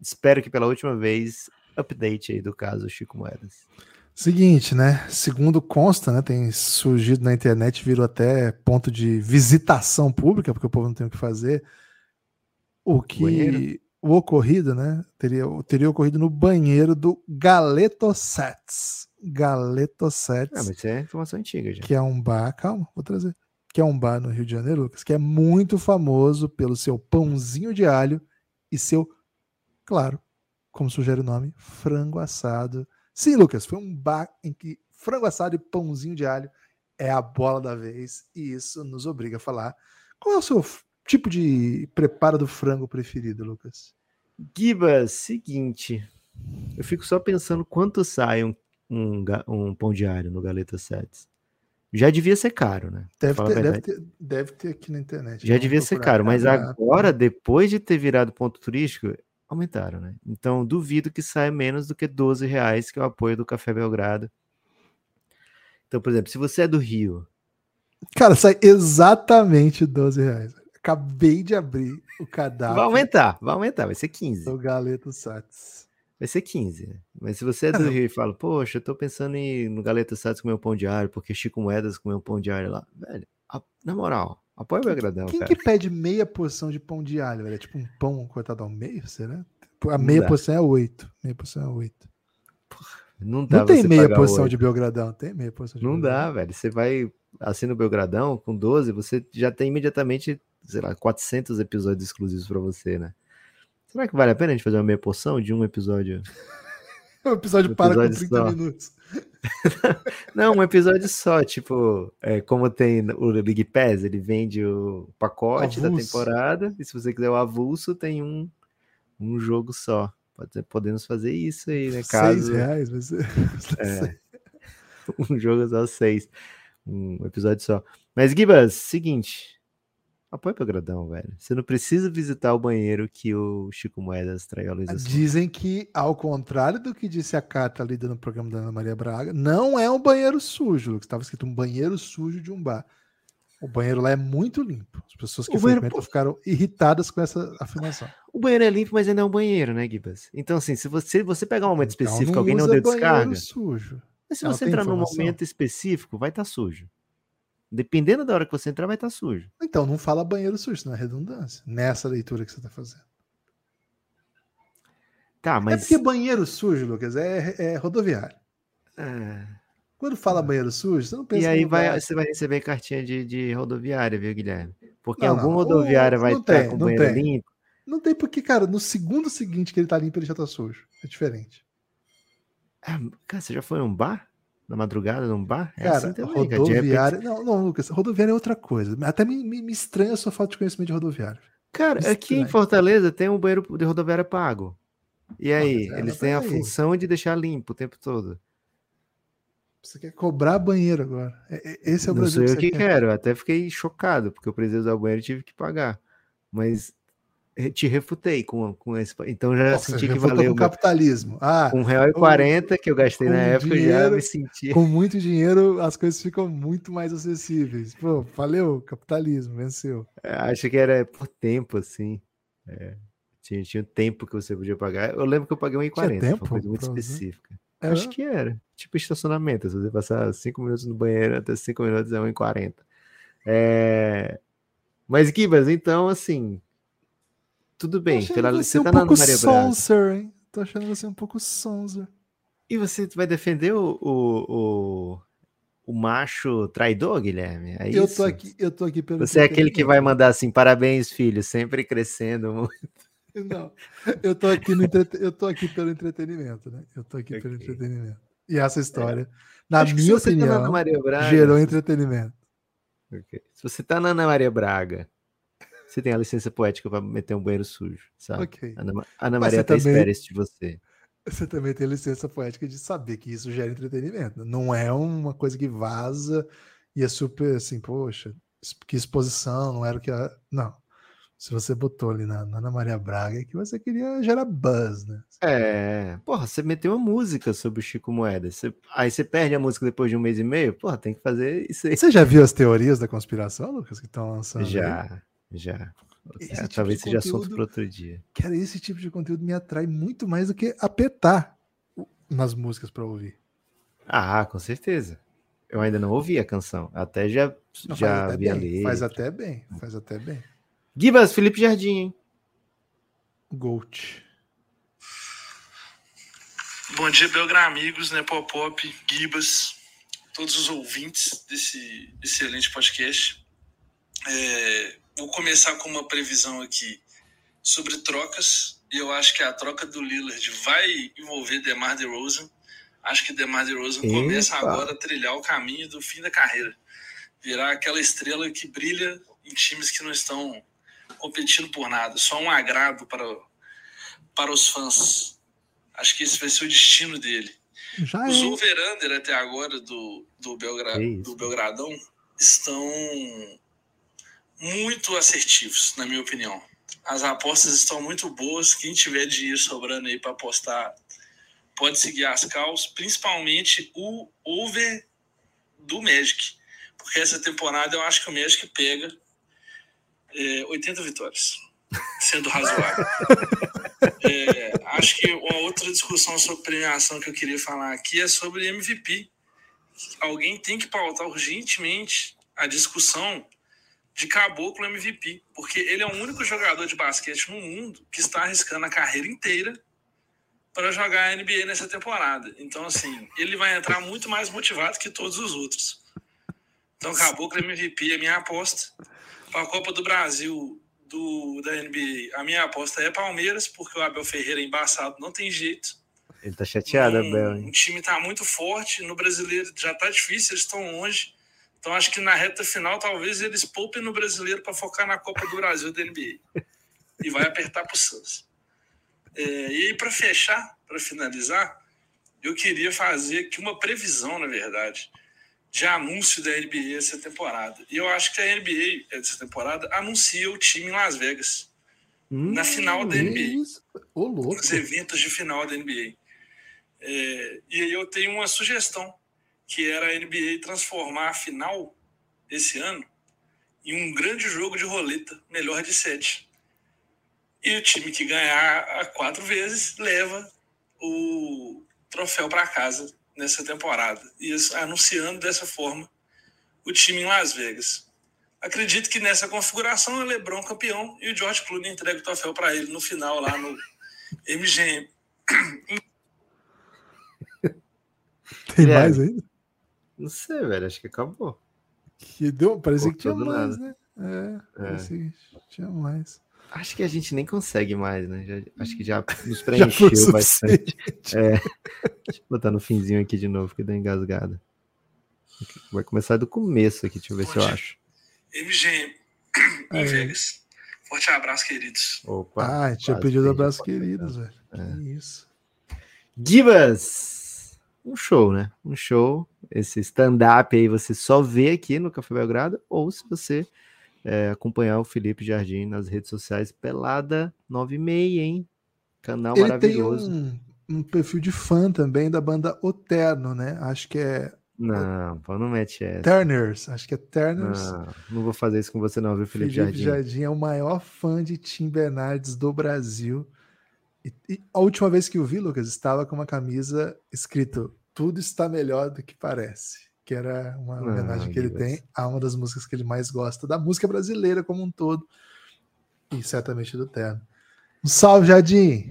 Espero que pela última vez, update aí do caso Chico Moedas. Seguinte, né? Segundo consta, né? Tem surgido na internet, virou até ponto de visitação pública, porque o povo não tem o que fazer. O que Banheiro. O ocorrido, né? Teria, teria ocorrido no banheiro do Galeto Sets. Galeto Sets, Ah, mas isso é informação antiga já. que é um bar, calma, vou trazer. Que é um bar no Rio de Janeiro, Lucas, que é muito famoso pelo seu pãozinho de alho e seu, claro, como sugere o nome, frango assado. Sim, Lucas, foi um bar em que frango assado e pãozinho de alho é a bola da vez e isso nos obriga a falar. Qual é o seu tipo de preparo do frango preferido, Lucas? Gibas, seguinte. Eu fico só pensando quanto sai um, um, um pão diário no Galeta Sets. Já devia ser caro, né? Deve ter, deve ter, deve, ter, aqui na internet. Já devia ser caro, mas agora, depois de ter virado ponto turístico, aumentaram, né? Então duvido que saia menos do que 12 reais, que é o apoio do Café Belgrado. Então, por exemplo, se você é do Rio. Cara, sai exatamente 12 reais. Acabei de abrir o cadastro. Vai aumentar, vai aumentar, vai ser 15. O Galeto Sats. Vai ser 15. Né? Mas se você é do Rio e fala, poxa, eu tô pensando em no Galeto Sats comer um pão diário, porque Chico Moedas comeu um pão diário lá. Velho, a, na moral, apoia o Belgradão. Quem cara. que pede meia porção de pão diário, velho? É tipo um pão cortado ao meio, será? A meia porção é 8. Meia porção é 8. Não, dá não tem meia porção 8. de Belgradão, tem meia porção de Não Belgradão. dá, velho. Você vai assim no Belgradão com 12, você já tem imediatamente sei lá, 400 episódios exclusivos para você, né? Será que vale a pena a gente fazer uma meia porção de um episódio? um episódio um para episódio com 30 só. minutos. Não, um episódio só, tipo, é, como tem o League Pass, ele vende o pacote avulso. da temporada, e se você quiser o avulso, tem um, um jogo só. Pode, podemos fazer isso aí, né? Caso, seis reais, vai ser. É, um jogo só, seis. Um episódio só. Mas, Gibas, seguinte, Apoia o Gradão, velho. Você não precisa visitar o banheiro que o Chico Moedas traiu a Luísa Dizem que, ao contrário do que disse a Cata ali no programa da Ana Maria Braga, não é um banheiro sujo, que estava escrito um banheiro sujo de um bar. O banheiro lá é muito limpo. As pessoas que o frequentam banheiro... ficaram irritadas com essa afirmação. O banheiro é limpo, mas ainda é um banheiro, né, Gibas? Então, assim, se você, você pegar um momento então, específico, alguém não deu descarga. Sujo. Mas se Ela você entrar num momento específico, vai estar tá sujo. Dependendo da hora que você entrar, vai estar tá sujo. Então, não fala banheiro sujo, não é redundância. Nessa leitura que você está fazendo. Tá, mas. É porque banheiro sujo, Lucas, é, é rodoviário. É... Quando fala banheiro sujo, você não pensa. E aí vai, você vai receber cartinha de, de rodoviária, viu, Guilherme? Porque não, algum rodoviária vai estar tem, com banheiro tem. limpo. Não tem porque, cara, no segundo seguinte que ele tá limpo, ele já tá sujo. É diferente. É, cara, você já foi a um bar? Na madrugada num bar? É cara, assim também, rodoviária. Repente... Não, não, Lucas, rodoviária é outra coisa. Até me, me, me estranha a sua falta de conhecimento de rodoviária. Cara, me aqui estranha. em Fortaleza tem um banheiro de rodoviária pago. E aí, não, eles têm a aí. função de deixar limpo o tempo todo. Você quer cobrar banheiro agora. Esse é o Brasil. Não sou eu que, que quero. Até fiquei chocado, porque eu precisei usar o banheiro e tive que pagar. Mas te refutei com, com esse. Então já Nossa, senti que valeu. Com capitalismo. Ah, um real e quarenta que eu gastei na época, dinheiro, já me senti. Com muito dinheiro, as coisas ficam muito mais acessíveis. Pô, valeu, capitalismo, venceu. É, acho que era por tempo, assim. É, tinha, tinha tempo que você podia pagar. Eu lembro que eu paguei um e quarenta, foi uma coisa muito específica. É, acho que era. Tipo estacionamento. Se você passar cinco minutos no banheiro, até cinco minutos é um e quarenta. É... Mas, Gibas, então, assim, tudo bem. Pela, você, você tá um pouco Maria Sonser, hein? Tô achando você um pouco sonser. E você vai defender o, o, o, o macho traidor, Guilherme? É eu tô aqui, eu tô aqui pelo. Você é aquele que vai mandar assim, parabéns, filho, sempre crescendo muito. Não, eu tô aqui no eu tô aqui pelo entretenimento, né? Eu tô aqui okay. pelo entretenimento. E essa história, é. na Acho minha opinião, tá Braga, gerou entretenimento. Okay. Se você tá na Ana Maria Braga você tem a licença poética para meter um banheiro sujo, sabe? Ok. Ana, Ana Maria até também, espera isso de você. Você também tem a licença poética de saber que isso gera entretenimento. Não é uma coisa que vaza e é super assim, poxa, que exposição, não era o que. A... Não. Se você botou ali na, na Ana Maria Braga, é que você queria gerar buzz, né? É. Porra, você meteu uma música sobre o Chico Moeda. Você... Aí você perde a música depois de um mês e meio? Porra, tem que fazer isso aí. Você já viu as teorias da conspiração, Lucas, que estão lançando? Já. Aí? Já. É, tipo talvez seja conteúdo, assunto para outro dia. Cara, esse tipo de conteúdo me atrai muito mais do que apertar nas músicas para ouvir. Ah, com certeza. Eu ainda não ouvi a canção. Até já, não, já até vi bem, a letra. Faz até bem, faz até bem. Gibas, Felipe Jardim, hein? Gold. Bom dia, Belgra amigos, né? Pop Pop, Gibas, todos os ouvintes desse excelente podcast. É, Vou começar com uma previsão aqui sobre trocas. E eu acho que a troca do Lillard vai envolver DeMar DeRozan, Acho que DeMar DeRozan começa agora a trilhar o caminho do fim da carreira. Virar aquela estrela que brilha em times que não estão competindo por nada. Só um agrado para, para os fãs. Acho que esse vai ser o destino dele. Já Os é. over-under até agora do, do, Belgra do Belgradão estão muito assertivos, na minha opinião. As apostas estão muito boas. Quem tiver dinheiro sobrando aí para apostar, pode seguir as caus, principalmente o over do Magic. Porque essa temporada eu acho que o Magic pega é, 80 vitórias, sendo razoável. É, acho que uma outra discussão sobre premiação que eu queria falar aqui é sobre MVP. Alguém tem que pautar urgentemente a discussão de Caboclo MVP, porque ele é o único jogador de basquete no mundo que está arriscando a carreira inteira para jogar a NBA nessa temporada. Então, assim, ele vai entrar muito mais motivado que todos os outros. Então, Caboclo MVP é minha aposta. Para a Copa do Brasil do, da NBA, a minha aposta é Palmeiras, porque o Abel Ferreira é embaçado, não tem jeito. Ele tá chateado, Um- Abel. O hein? time está muito forte, no brasileiro já está difícil, eles estão longe. Então acho que na reta final talvez eles poupem no brasileiro para focar na Copa do Brasil da NBA. E vai apertar para o Santos. É, e aí, para fechar, para finalizar, eu queria fazer aqui uma previsão, na verdade, de anúncio da NBA essa temporada. E eu acho que a NBA essa temporada anuncia o time em Las Vegas, na final da NBA louco. nos eventos de final da NBA. É, e aí eu tenho uma sugestão, que era a NBA transformar a final esse ano em um grande jogo de roleta, melhor de sete. E o time que ganhar a quatro vezes leva o troféu para casa nessa temporada. E isso, anunciando dessa forma o time em Las Vegas. Acredito que nessa configuração é LeBron campeão e o George Clooney entrega o troféu para ele no final lá no MGM. Tem mais ainda? Não sei, velho. Acho que acabou. Que deu, parecia que tinha mais, nada. né? É, parecia que tinha mais. Acho que a gente nem consegue mais, né? Já- acho que já nos Já preencheu o bastante. É. Deixa eu botar no finzinho aqui de novo, que deu engasgada. Vai começar do começo aqui, deixa eu ver se eu acho. MGM em Aí. Vegas. Forte abraço, queridos. Opa. Ah, tinha pedido abraço queridos, velho. É. Que isso. Gibas! Um show, né? Um show. Esse stand-up aí você só vê aqui no Café Belgrado, ou se você é, acompanhar o Felipe Jardim nas redes sociais, Pelada 96, hein? Canal Ele tem maravilhoso. um, um perfil de fã também da banda Oterno, né? Acho que é Não, pô, não mete essa. Turners. Acho que é Turners. Não, não vou fazer isso com você, não, viu, Felipe, Felipe Jardim? Jardim. é o maior fã de Tim Bernardes do Brasil. E, e a última vez que eu vi, Lucas, estava com uma camisa escrito Tudo está melhor do que parece. Que era uma Ah, homenagem que ele Gibas. tem a uma das músicas que ele mais gosta, da música brasileira como um todo. E certamente do Terno. Um salve, Jardim!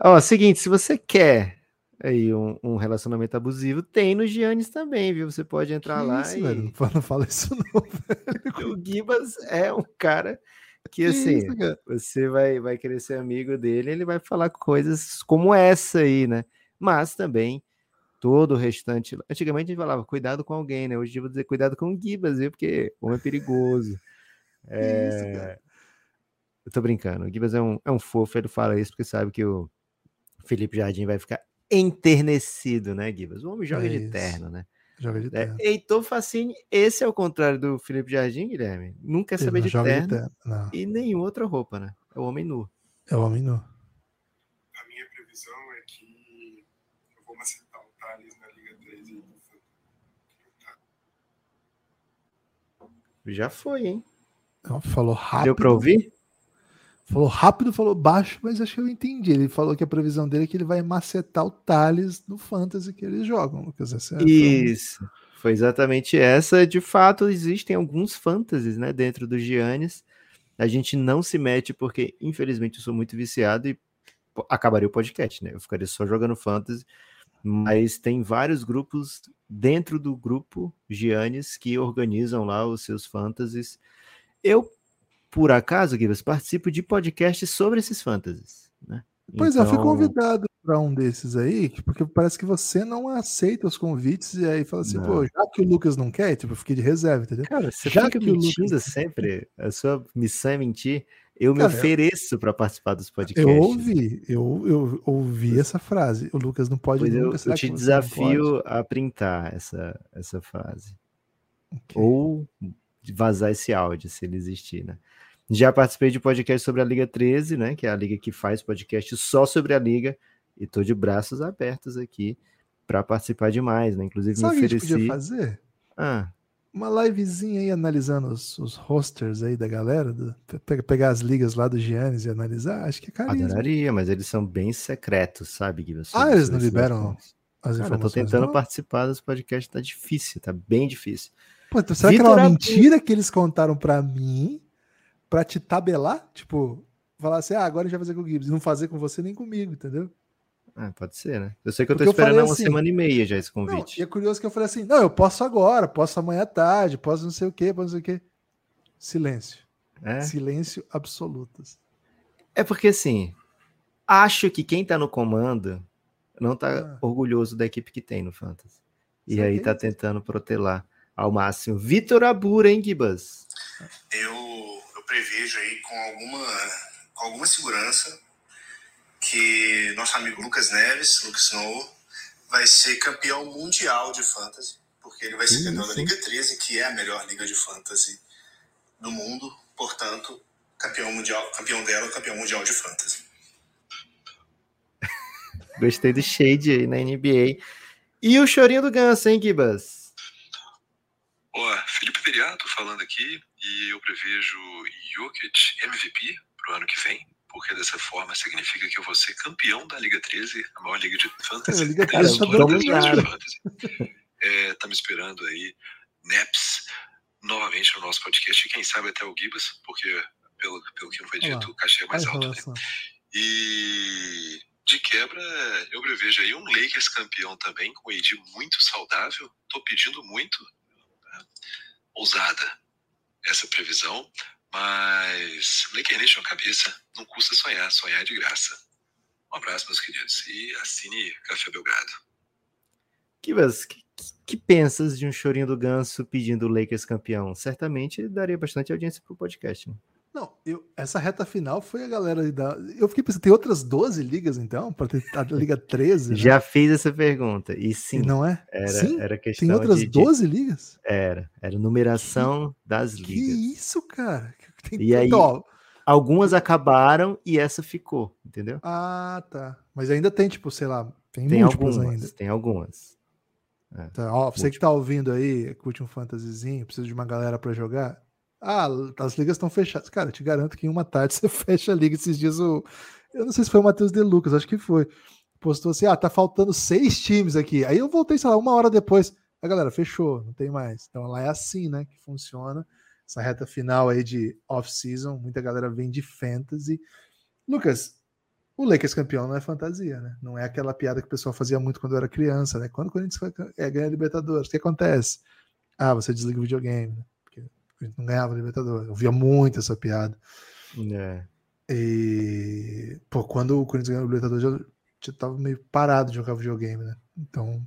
Ó, seguinte, se você quer aí um, um relacionamento abusivo, tem no Giannis também, viu? Você pode entrar Que lá isso, e velho? Não fala isso, não. o Gibas é um cara que, assim, isso, você vai, vai querer ser amigo dele, ele vai falar coisas como essa aí, né? Mas também todo o restante. Antigamente a gente falava cuidado com alguém, né? Hoje eu vou dizer cuidado com o Gibas, viu? Porque o homem é perigoso. Que isso, cara? Eu tô brincando. O Gibas é um, é um fofo, ele fala isso porque sabe que o Felipe Jardim vai ficar enternecido, né, Gibas? O homem joga É de terno, né? Joga de É, terno. Heitor Facine, esse é o contrário do Felipe Jardim, Guilherme. Nunca quer Ele saber não de terno, de terno. Não, e nenhuma outra roupa, né? É o homem nu. é o homem nu. A minha previsão é que eu vou macetar o Thales na Liga 3 e do Já foi, hein? Não, falou rápido. Deu pra ouvir? Falou rápido, falou baixo, mas acho que eu entendi. Ele falou que a previsão dele é que ele vai macetar o Thales no Fantasy que eles jogam, Lucas. Essa é- Isso. Foi exatamente essa. De fato, existem alguns fantasies, né, dentro do Giannis. A gente não se mete porque, infelizmente, eu sou muito viciado e acabaria o podcast, né? Eu ficaria só jogando fantasy. Mas tem vários grupos dentro do grupo Giannis que organizam lá os seus fantasies. Eu, por acaso, Gibas, participo de podcasts sobre esses fantasies, né? Pois então... é, eu fui convidado para um desses aí, que- porque parece que você não aceita os convites e aí fala assim, Não. pô, já que o Lucas não quer, tipo, eu fiquei de reserva, entendeu? Cara, você Já que o Lucas- sempre. A sua missão é mentir. Eu me Cara, eu- ofereço para participar dos podcasts. Eu ouvi, eu, eu ouvi essa frase. O Lucas não pode Pois eu, nunca. eu será te desafio a printar essa, essa frase. Ok. Ou vazar esse áudio, se ele existir, né? Já participei de podcast sobre a Liga 13, né? Que é a liga que faz podcast só sobre a liga. E tô de braços abertos aqui para participar de mais, né? Inclusive Sabe me que a gente ofereci. podia fazer? Ah, Uma livezinha aí analisando os, os rosters aí da galera, do- pe- pegar as ligas lá do Giannis e analisar, acho que é carisma. adoraria, mas eles são bem secretos, sabe, Guilherme? Ah, eles não liberam As as Cara, eu tô informações. tentando não? participar dos podcasts, tá difícil, tá bem difícil. Pô, então será que era Vitor uma mentira que eles contaram pra mim pra te tabelar? Tipo, falar assim, ah, agora a gente vai fazer com o Gibbs, e não fazer com você nem comigo, entendeu? Ah, pode ser, né? Eu sei que eu tô Porque eu esperando há uma assim, semana e meia já esse Não, convite. e é curioso que eu falei assim: não, eu posso agora, posso amanhã à tarde, posso não sei o quê, posso não sei o quê. Silêncio. É? Silêncio absoluto. É porque assim, acho que quem tá no comando não tá Ah. orgulhoso da equipe que tem no Fantasy. E Saquei. aí tá tentando protelar ao máximo. Vitor Abura, hein, Gibas? Eu, eu prevejo aí com alguma, com alguma segurança que nosso amigo Lucas Neves, Lucas Snow, vai ser campeão mundial de fantasy, porque ele vai ser campeão da Liga 13, que é a melhor liga de fantasy do mundo, portanto, campeão mundial, campeão dela, campeão mundial de fantasy. Gostei do shade aí na NBA. E o chorinho do ganso, hein, Gibas? Ó, Felipe Periato falando aqui e eu prevejo Jokic MVP pro ano que vem, porque dessa forma significa que eu vou ser campeão da Liga 13, a maior liga de fantasy. A Liga da 13 tá de fantasy. É, tá me esperando aí, Neps, novamente no nosso podcast, e quem sabe até o Gibas, porque pelo, pelo que não foi dito, o cachê é mais alto, né? E de quebra, eu prevejo aí um Lakers campeão também, com o AD muito saudável. Tô pedindo muito. né? Ousada essa previsão. Mas Laker Nation cabeça, não custa sonhar, sonhar é de graça. Um abraço, meus queridos. E assine Café Belgrado. Que, que pensas de um chorinho do ganso pedindo o Lakers campeão? Certamente daria bastante audiência pro podcast. Né? Não, eu, essa reta final foi a galera da. Eu fiquei pensando, tem outras 12 ligas então? Pra ter a Liga 13? né? Já fiz essa pergunta. E sim, E não é? era, Sim? era questão Tem outras de, de- 12 ligas? Era, era numeração das Que ligas. isso, cara? Tem E aí- Então, ó, Algumas acabaram e essa ficou, entendeu? Ah, tá. Mas ainda tem, tipo, sei lá, tem, Tem algumas, ainda. tem algumas. Tá, ó, você que tá ouvindo aí, curte um fantasyzinho, precisa de uma galera pra jogar. Ah, as ligas estão fechadas. Cara, te garanto que em uma tarde você fecha a liga. Esses dias o. Eu não sei se foi o Matheus De Lucas, acho que foi. Postou assim: ah, tá faltando seis times aqui. Aí eu voltei, sei lá, uma hora depois. A galera fechou, não tem mais. Então lá é assim, né, que funciona. Essa reta final aí de off-season, muita galera vem de fantasy. Lucas, o Lakers campeão não é fantasia, né? Não é aquela piada que o pessoal fazia muito quando eu era criança, né? Quando o Corinthians é, ganha Libertadores, o que acontece? Ah, você desliga o videogame, né? A gente não ganhava Libertadores. Eu via muito essa piada. É. E, pô, quando o Corinthians ganhou a Libertadores, eu já tava meio parado de jogar videogame, né? Então,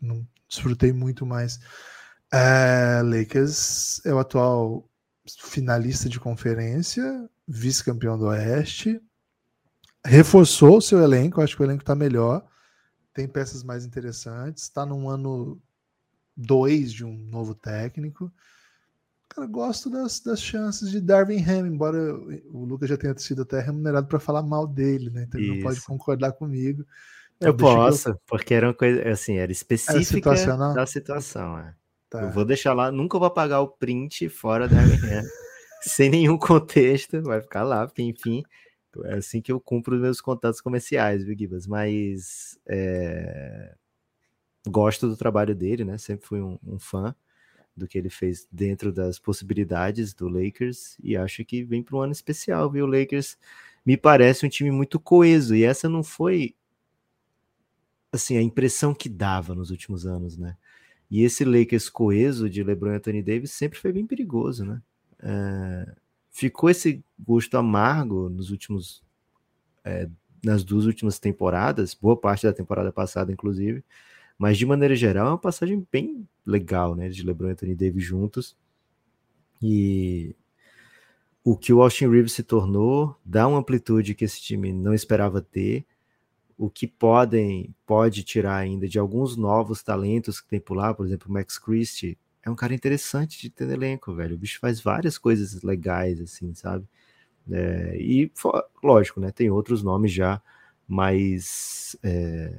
não desfrutei muito mais. É, Lakers é o atual finalista de conferência, vice-campeão do Oeste, reforçou o seu elenco, acho que o elenco está melhor, tem peças mais interessantes, está num ano dois de um novo técnico. Cara, gosto das, das chances de Darwin Ham, embora o Lucas já tenha sido até remunerado para falar mal dele, né? Então ele não pode concordar comigo. Eu que posso, porque era uma coisa, assim, era específica situacional? da situação. É. Tá. Eu vou deixar lá, nunca vou apagar o print fora da minha, sem nenhum contexto, vai ficar lá, porque enfim, é assim que eu cumpro os meus contatos comerciais, viu, Gibas? Mas é, gosto do trabalho dele, né? Sempre fui um, um fã do que ele fez dentro das possibilidades do Lakers e acho que vem para um ano especial, viu? O Lakers me parece um time muito coeso e essa não foi assim a impressão que dava nos últimos anos, né? E esse Lakers coeso de LeBron e Anthony Davis sempre foi bem perigoso, né? É, ficou esse gosto amargo nos últimos é, nas duas últimas temporadas, boa parte da temporada passada, inclusive. Mas de maneira geral, é uma passagem bem legal, né? De LeBron e Anthony Davis juntos. E o que o Austin Reeves se tornou dá uma amplitude que esse time não esperava ter. O que podem pode tirar ainda de alguns novos talentos que tem por lá, por exemplo, o Max Christie é um cara interessante de ter no elenco, velho. O bicho faz várias coisas legais, assim, sabe? É, e, lógico, né? Tem outros nomes já mais é,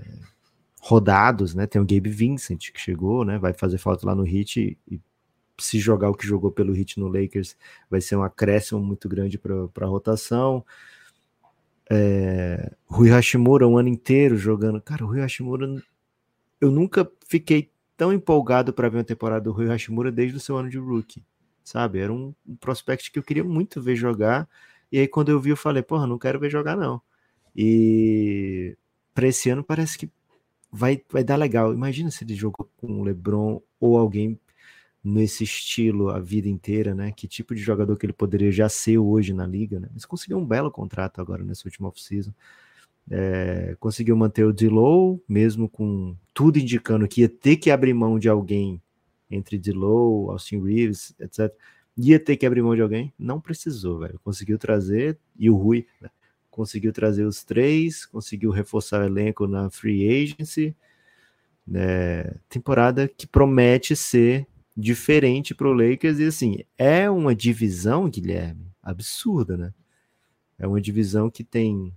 rodados, né? Tem o Gabe Vincent que chegou, né? Vai fazer falta lá no Heat e, se jogar o que jogou pelo Heat no Lakers, vai ser um acréscimo muito grande para a rotação. É, Rui Hashimura um ano inteiro jogando. Cara, o Rui Hashimura, eu nunca fiquei tão empolgado para ver uma temporada do Rui Hashimura desde o seu ano de rookie, sabe? Era um, um prospect que eu queria muito ver jogar. E aí, quando eu vi, eu falei, porra, não quero ver jogar, não. E para esse ano parece que vai, vai dar legal. Imagina se ele jogou com o LeBron ou alguém nesse estilo a vida inteira, né? Que tipo de jogador que ele poderia já ser hoje na liga, né? Mas conseguiu um belo contrato agora nessa última off-season. É, conseguiu manter o Dilow, mesmo com tudo indicando que ia ter que abrir mão de alguém entre Dilow, Austin Reeves, etc. Ia ter que abrir mão de alguém, não precisou, velho. Conseguiu trazer, e o Rui né? Conseguiu trazer os três, conseguiu reforçar o elenco na free agency. Né? Temporada que promete ser diferente para o Lakers, e assim, é uma divisão, Guilherme, absurda, né? É uma divisão que tem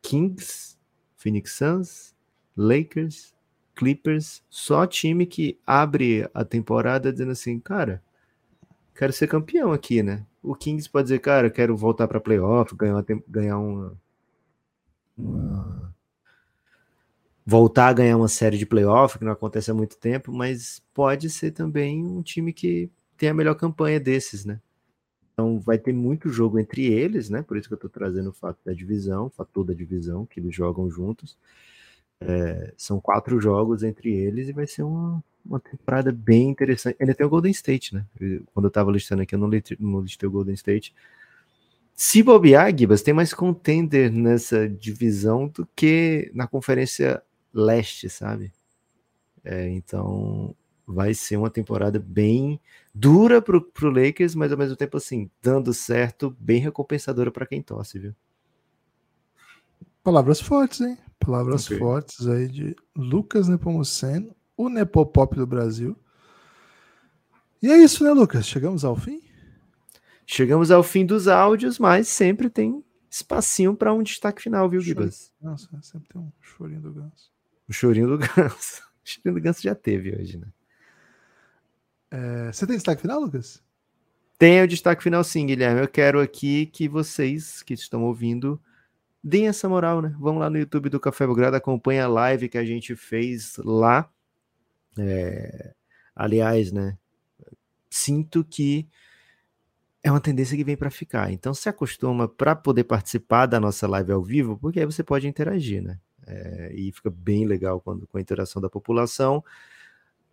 Kings, Phoenix Suns, Lakers, Clippers, só time que abre a temporada dizendo assim, cara, quero ser campeão aqui, né? O Kings pode dizer, cara, quero voltar para playoff, ganhar, uma, ganhar uma, voltar a ganhar uma série de playoff, que não acontece há muito tempo, mas pode ser também um time que tem a melhor campanha desses, né? Então vai ter muito jogo entre eles, né? Por isso que eu tô trazendo o fato da divisão, o fator da divisão, que eles jogam juntos. É, são quatro jogos entre eles e vai ser uma, uma temporada bem interessante. Ainda tem o Golden State, né? Quando eu tava listando aqui, eu não listei, não listei o Golden State. Se bobear, Gibas, tem mais contender nessa divisão do que na Conferência Leste, sabe? É, então vai ser uma temporada bem dura pro, pro Lakers, mas ao mesmo tempo assim, dando certo, bem recompensadora para quem torce, viu? Palavras fortes, hein? Palavras okay. fortes aí de Lucas Nepomuceno, o Nepopop do Brasil. E é isso, né, Lucas? Chegamos ao fim? Chegamos ao fim dos áudios, mas sempre tem espacinho para um destaque final, viu, Gibas? Nossa, sempre tem um chorinho do ganso. O chorinho do ganso. O chorinho do ganso já teve hoje, né? É, você tem destaque final, Lucas? Tenho destaque final sim, Guilherme. Eu quero aqui que vocês que estão ouvindo deem essa moral, né? Vão lá no YouTube do Café Belgrado, acompanhe a live que a gente fez lá. É, aliás, né? Sinto que é uma tendência que vem para ficar. Então se acostuma para poder participar da nossa live ao vivo, porque aí você pode interagir, né? É, e fica bem legal quando com a interação da população.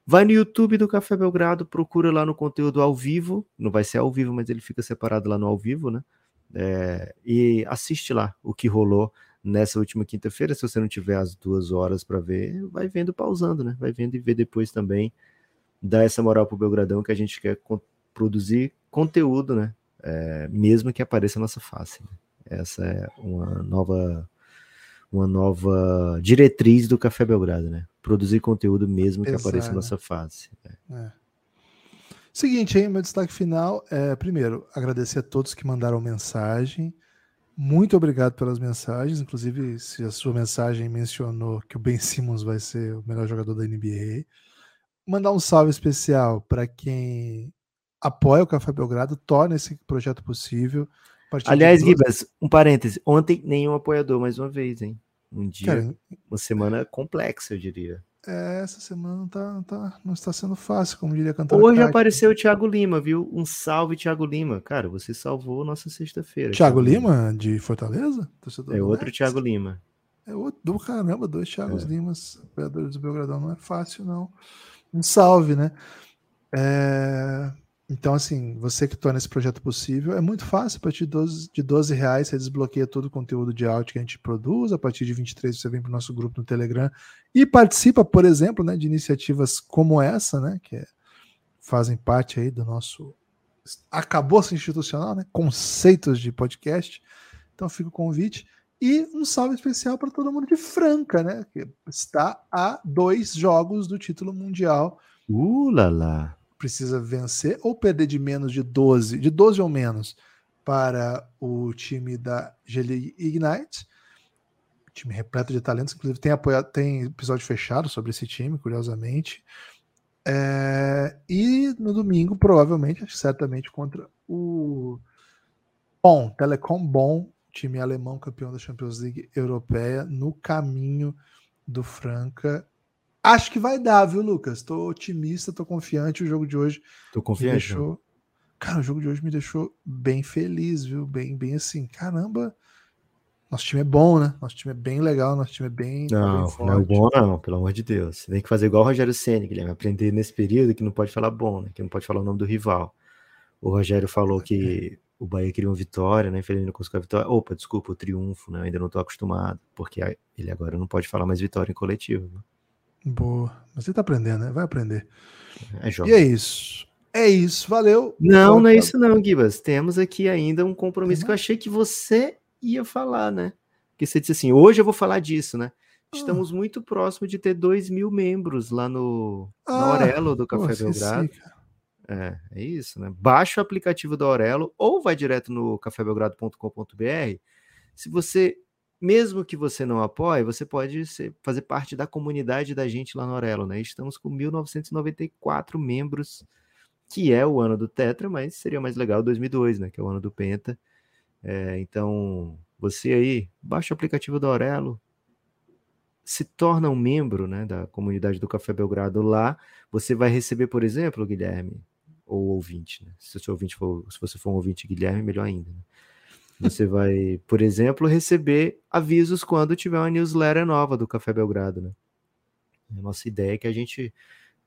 Vai no YouTube do Café Belgrado, procura lá no conteúdo ao vivo. Não vai ser ao vivo, mas ele fica separado lá no ao vivo, né? É, e assiste lá o que rolou nessa última quinta-feira. Se você não tiver as duas horas para ver, vai vendo pausando, né? Vai vendo e vê depois também. Dá essa moral pro Belgradão que a gente quer produzir conteúdo, né? É, mesmo que apareça a nossa face. Né? Essa é uma nova uma nova diretriz do Café Belgrado, né? Produzir conteúdo mesmo que Exato. apareça a nossa face. Né? É. Seguinte, aí, meu destaque final é, primeiro, agradecer a todos que mandaram mensagem. Muito obrigado pelas mensagens. Inclusive, se a sua mensagem mencionou que o Ben Simmons vai ser o melhor jogador da NBA. Mandar um salve especial para quem apoia o Café Belgrado, torna esse projeto possível. Aliás, Gibas, um parêntese. Ontem, nenhum apoiador, mais uma vez, hein? Um dia, Cara, uma semana complexa, eu diria. É, essa semana não, tá, tá, não está sendo fácil, como diria cantar. Hoje apareceu o Thiago Lima, viu? Um salve, Thiago Lima. Cara, você salvou nossa sexta-feira. Thiago, Lima, de Fortaleza? é outro Nets? Thiago Lima. É outro do caramba, dois Thiagos é. Limas, apoiadores do Belgradão. Não é fácil, não. Um salve, né? É... Então, assim, você que torna esse projeto possível, é muito fácil. A partir de 12, de 12 reais você desbloqueia todo o conteúdo de áudio que a gente produz. A partir de 23 você vem para o nosso grupo no Telegram e participa, por exemplo, né, de iniciativas como essa, né, que é, fazem parte aí do nosso acabou-se institucional, né, conceitos de podcast. Então fica o convite. E um salve especial para todo mundo de Franca, né, que está a dois jogos do título mundial. Uh, lá, lá precisa vencer ou perder de menos de 12, de 12 ou menos para o time da GLI Ignite. Time repleto de talentos, inclusive tem apoiado, tem episódio fechado sobre esse time, curiosamente. É, e no domingo, provavelmente, certamente, contra o Bom, Telecom Bom, time alemão campeão da Champions League Europeia, no caminho do Franca Acho que vai dar, viu, Lucas? Tô otimista, tô confiante. O jogo de hoje. Tô confiante. Deixou... Cara, o jogo de hoje me deixou bem feliz, viu? Bem, bem assim, caramba. Nosso time é bom, né? Nosso time é bem legal, nosso time é bem. Não, bem não é bom, não, pelo amor de Deus. Você tem que fazer igual o Rogério Senna, vai aprender nesse período que não pode falar bom, né? Que não pode falar o nome do rival. O Rogério falou que o Bahia queria uma vitória, né? Infelizmente não conseguiu a vitória. Opa, desculpa, o triunfo, né? Eu ainda não tô acostumado, porque ele agora não pode falar mais vitória em coletivo. Né? Boa. Mas você tá aprendendo, né? Vai aprender. É e é isso. É isso, valeu. Não, não é isso não, Gibas. Temos aqui ainda um compromisso uhum. que eu achei que você ia falar, né? Que você disse assim, hoje eu vou falar disso, né? Estamos ah. muito próximo de ter 2 mil membros lá no, ah, no Aurelo do Café pô, Belgrado. É, é isso, né? Baixa o aplicativo do Aurelo ou vai direto no cafébelgrado.com.br. Se você mesmo que você não apoie, você pode ser, fazer parte da comunidade da gente lá no Orelo, né? Estamos com 1994 membros, que é o ano do Tetra, mas seria mais legal 2002, né? Que é o ano do Penta. É, então, você aí, baixa o aplicativo do Orelo, se torna um membro né, da comunidade do Café Belgrado lá, você vai receber, por exemplo, Guilherme, ou ouvinte, né? Se, o seu ouvinte for, se você for um ouvinte Guilherme, melhor ainda. Né? Você vai, por exemplo, receber avisos quando tiver uma newsletter nova do Café Belgrado, né? A nossa ideia é que a gente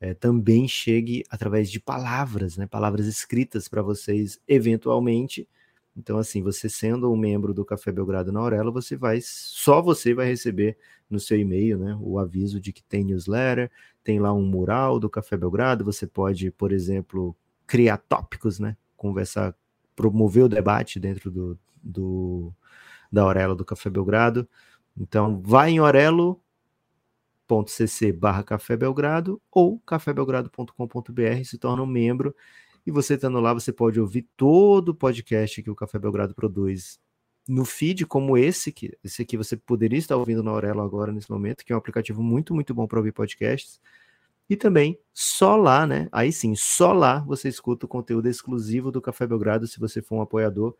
é, também chegue através de palavras, né? Palavras escritas para vocês, eventualmente. Então, assim, você sendo um membro do Café Belgrado na Aurelo, você vai, só você vai receber no seu e-mail, né? O aviso de que tem newsletter, tem lá um mural do Café Belgrado. Você pode, por exemplo, criar tópicos, né? Conversar, promover o debate dentro do, do da Aurelo do Café Belgrado. Então, vai em orelo.cc barra Café Belgrado ou cafébelgrado.com.br, se torna um membro. E você estando lá, você pode ouvir todo o podcast que o Café Belgrado produz no feed, como esse, que esse aqui você poderia estar ouvindo na Aurelo agora, nesse momento, que é um aplicativo muito, muito bom para ouvir podcasts. E também só lá, né? Aí sim, só lá você escuta o conteúdo exclusivo do Café Belgrado, se você for um apoiador.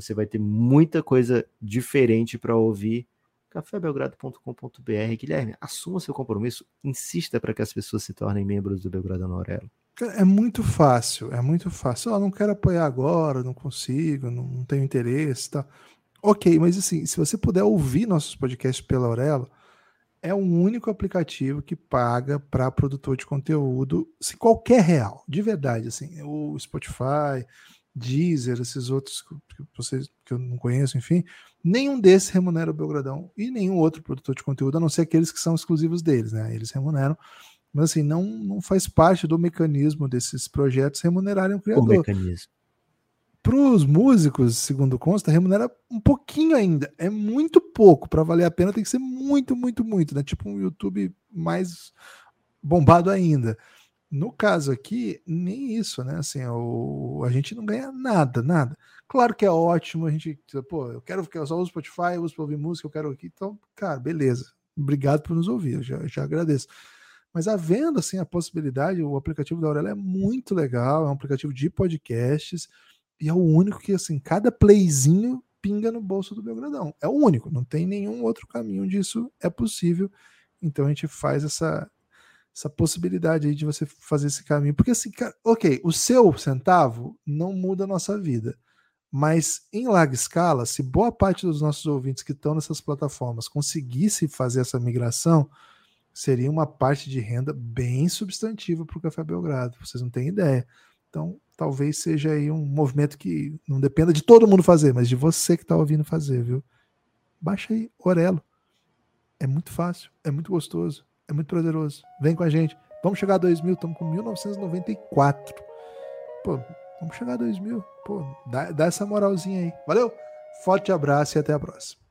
Você vai ter muita coisa diferente para ouvir. cafébelgrado.com.br. Guilherme, assuma seu compromisso, insista para que as pessoas se tornem membros do Belgrado Aurelo. É muito fácil, é muito fácil. Oh, não quero apoiar agora, não consigo, não, não tenho interesse, tá? Ok, mas assim, se você puder ouvir nossos podcasts pela Aurelo, é o único aplicativo que paga para produtor de conteúdo, se qualquer real, de verdade, assim, o Spotify, Deezer, esses outros que, vocês, que eu não conheço, enfim, nenhum desses remunera o Belgradão e nenhum outro produtor de conteúdo, a não ser aqueles que são exclusivos deles, né? Eles remuneram, mas assim, não, não faz parte do mecanismo desses projetos remunerarem o criador. O mecanismo. Para os músicos, segundo consta, remunera um pouquinho ainda. É muito pouco. Para valer a pena, tem que ser muito, muito, muito. Né? Tipo um YouTube mais bombado ainda. No caso aqui, nem isso, né? Assim, o, a gente não ganha nada, nada. Claro que é ótimo, a gente, pô, eu quero que eu só Spotify, eu uso para ouvir música, eu quero aqui, então, cara, beleza. Obrigado por nos ouvir, eu já, já agradeço. Mas havendo assim a possibilidade, o aplicativo da Aurela é muito legal, é um aplicativo de podcasts e é o único que assim, cada playzinho pinga no bolso do Belgradão. É o único, não tem nenhum outro caminho disso é possível. Então a gente faz essa essa possibilidade aí de você fazer esse caminho. Porque assim, cara, ok, o seu centavo não muda a nossa vida. Mas em larga escala, se boa parte dos nossos ouvintes que estão nessas plataformas conseguisse fazer essa migração, seria uma parte de renda bem substantiva para o Café Belgrado. Vocês não têm ideia. Então, talvez seja aí um movimento que não dependa de todo mundo fazer, mas de você que está ouvindo fazer, viu? Baixa aí, Orelo. É muito fácil, é muito gostoso, é muito prazeroso. Vem com a gente. Vamos chegar a 2000, estamos com 1994. Pô, vamos chegar a 2000. Pô, dá, dá essa moralzinha aí. Valeu? Forte abraço e até a próxima.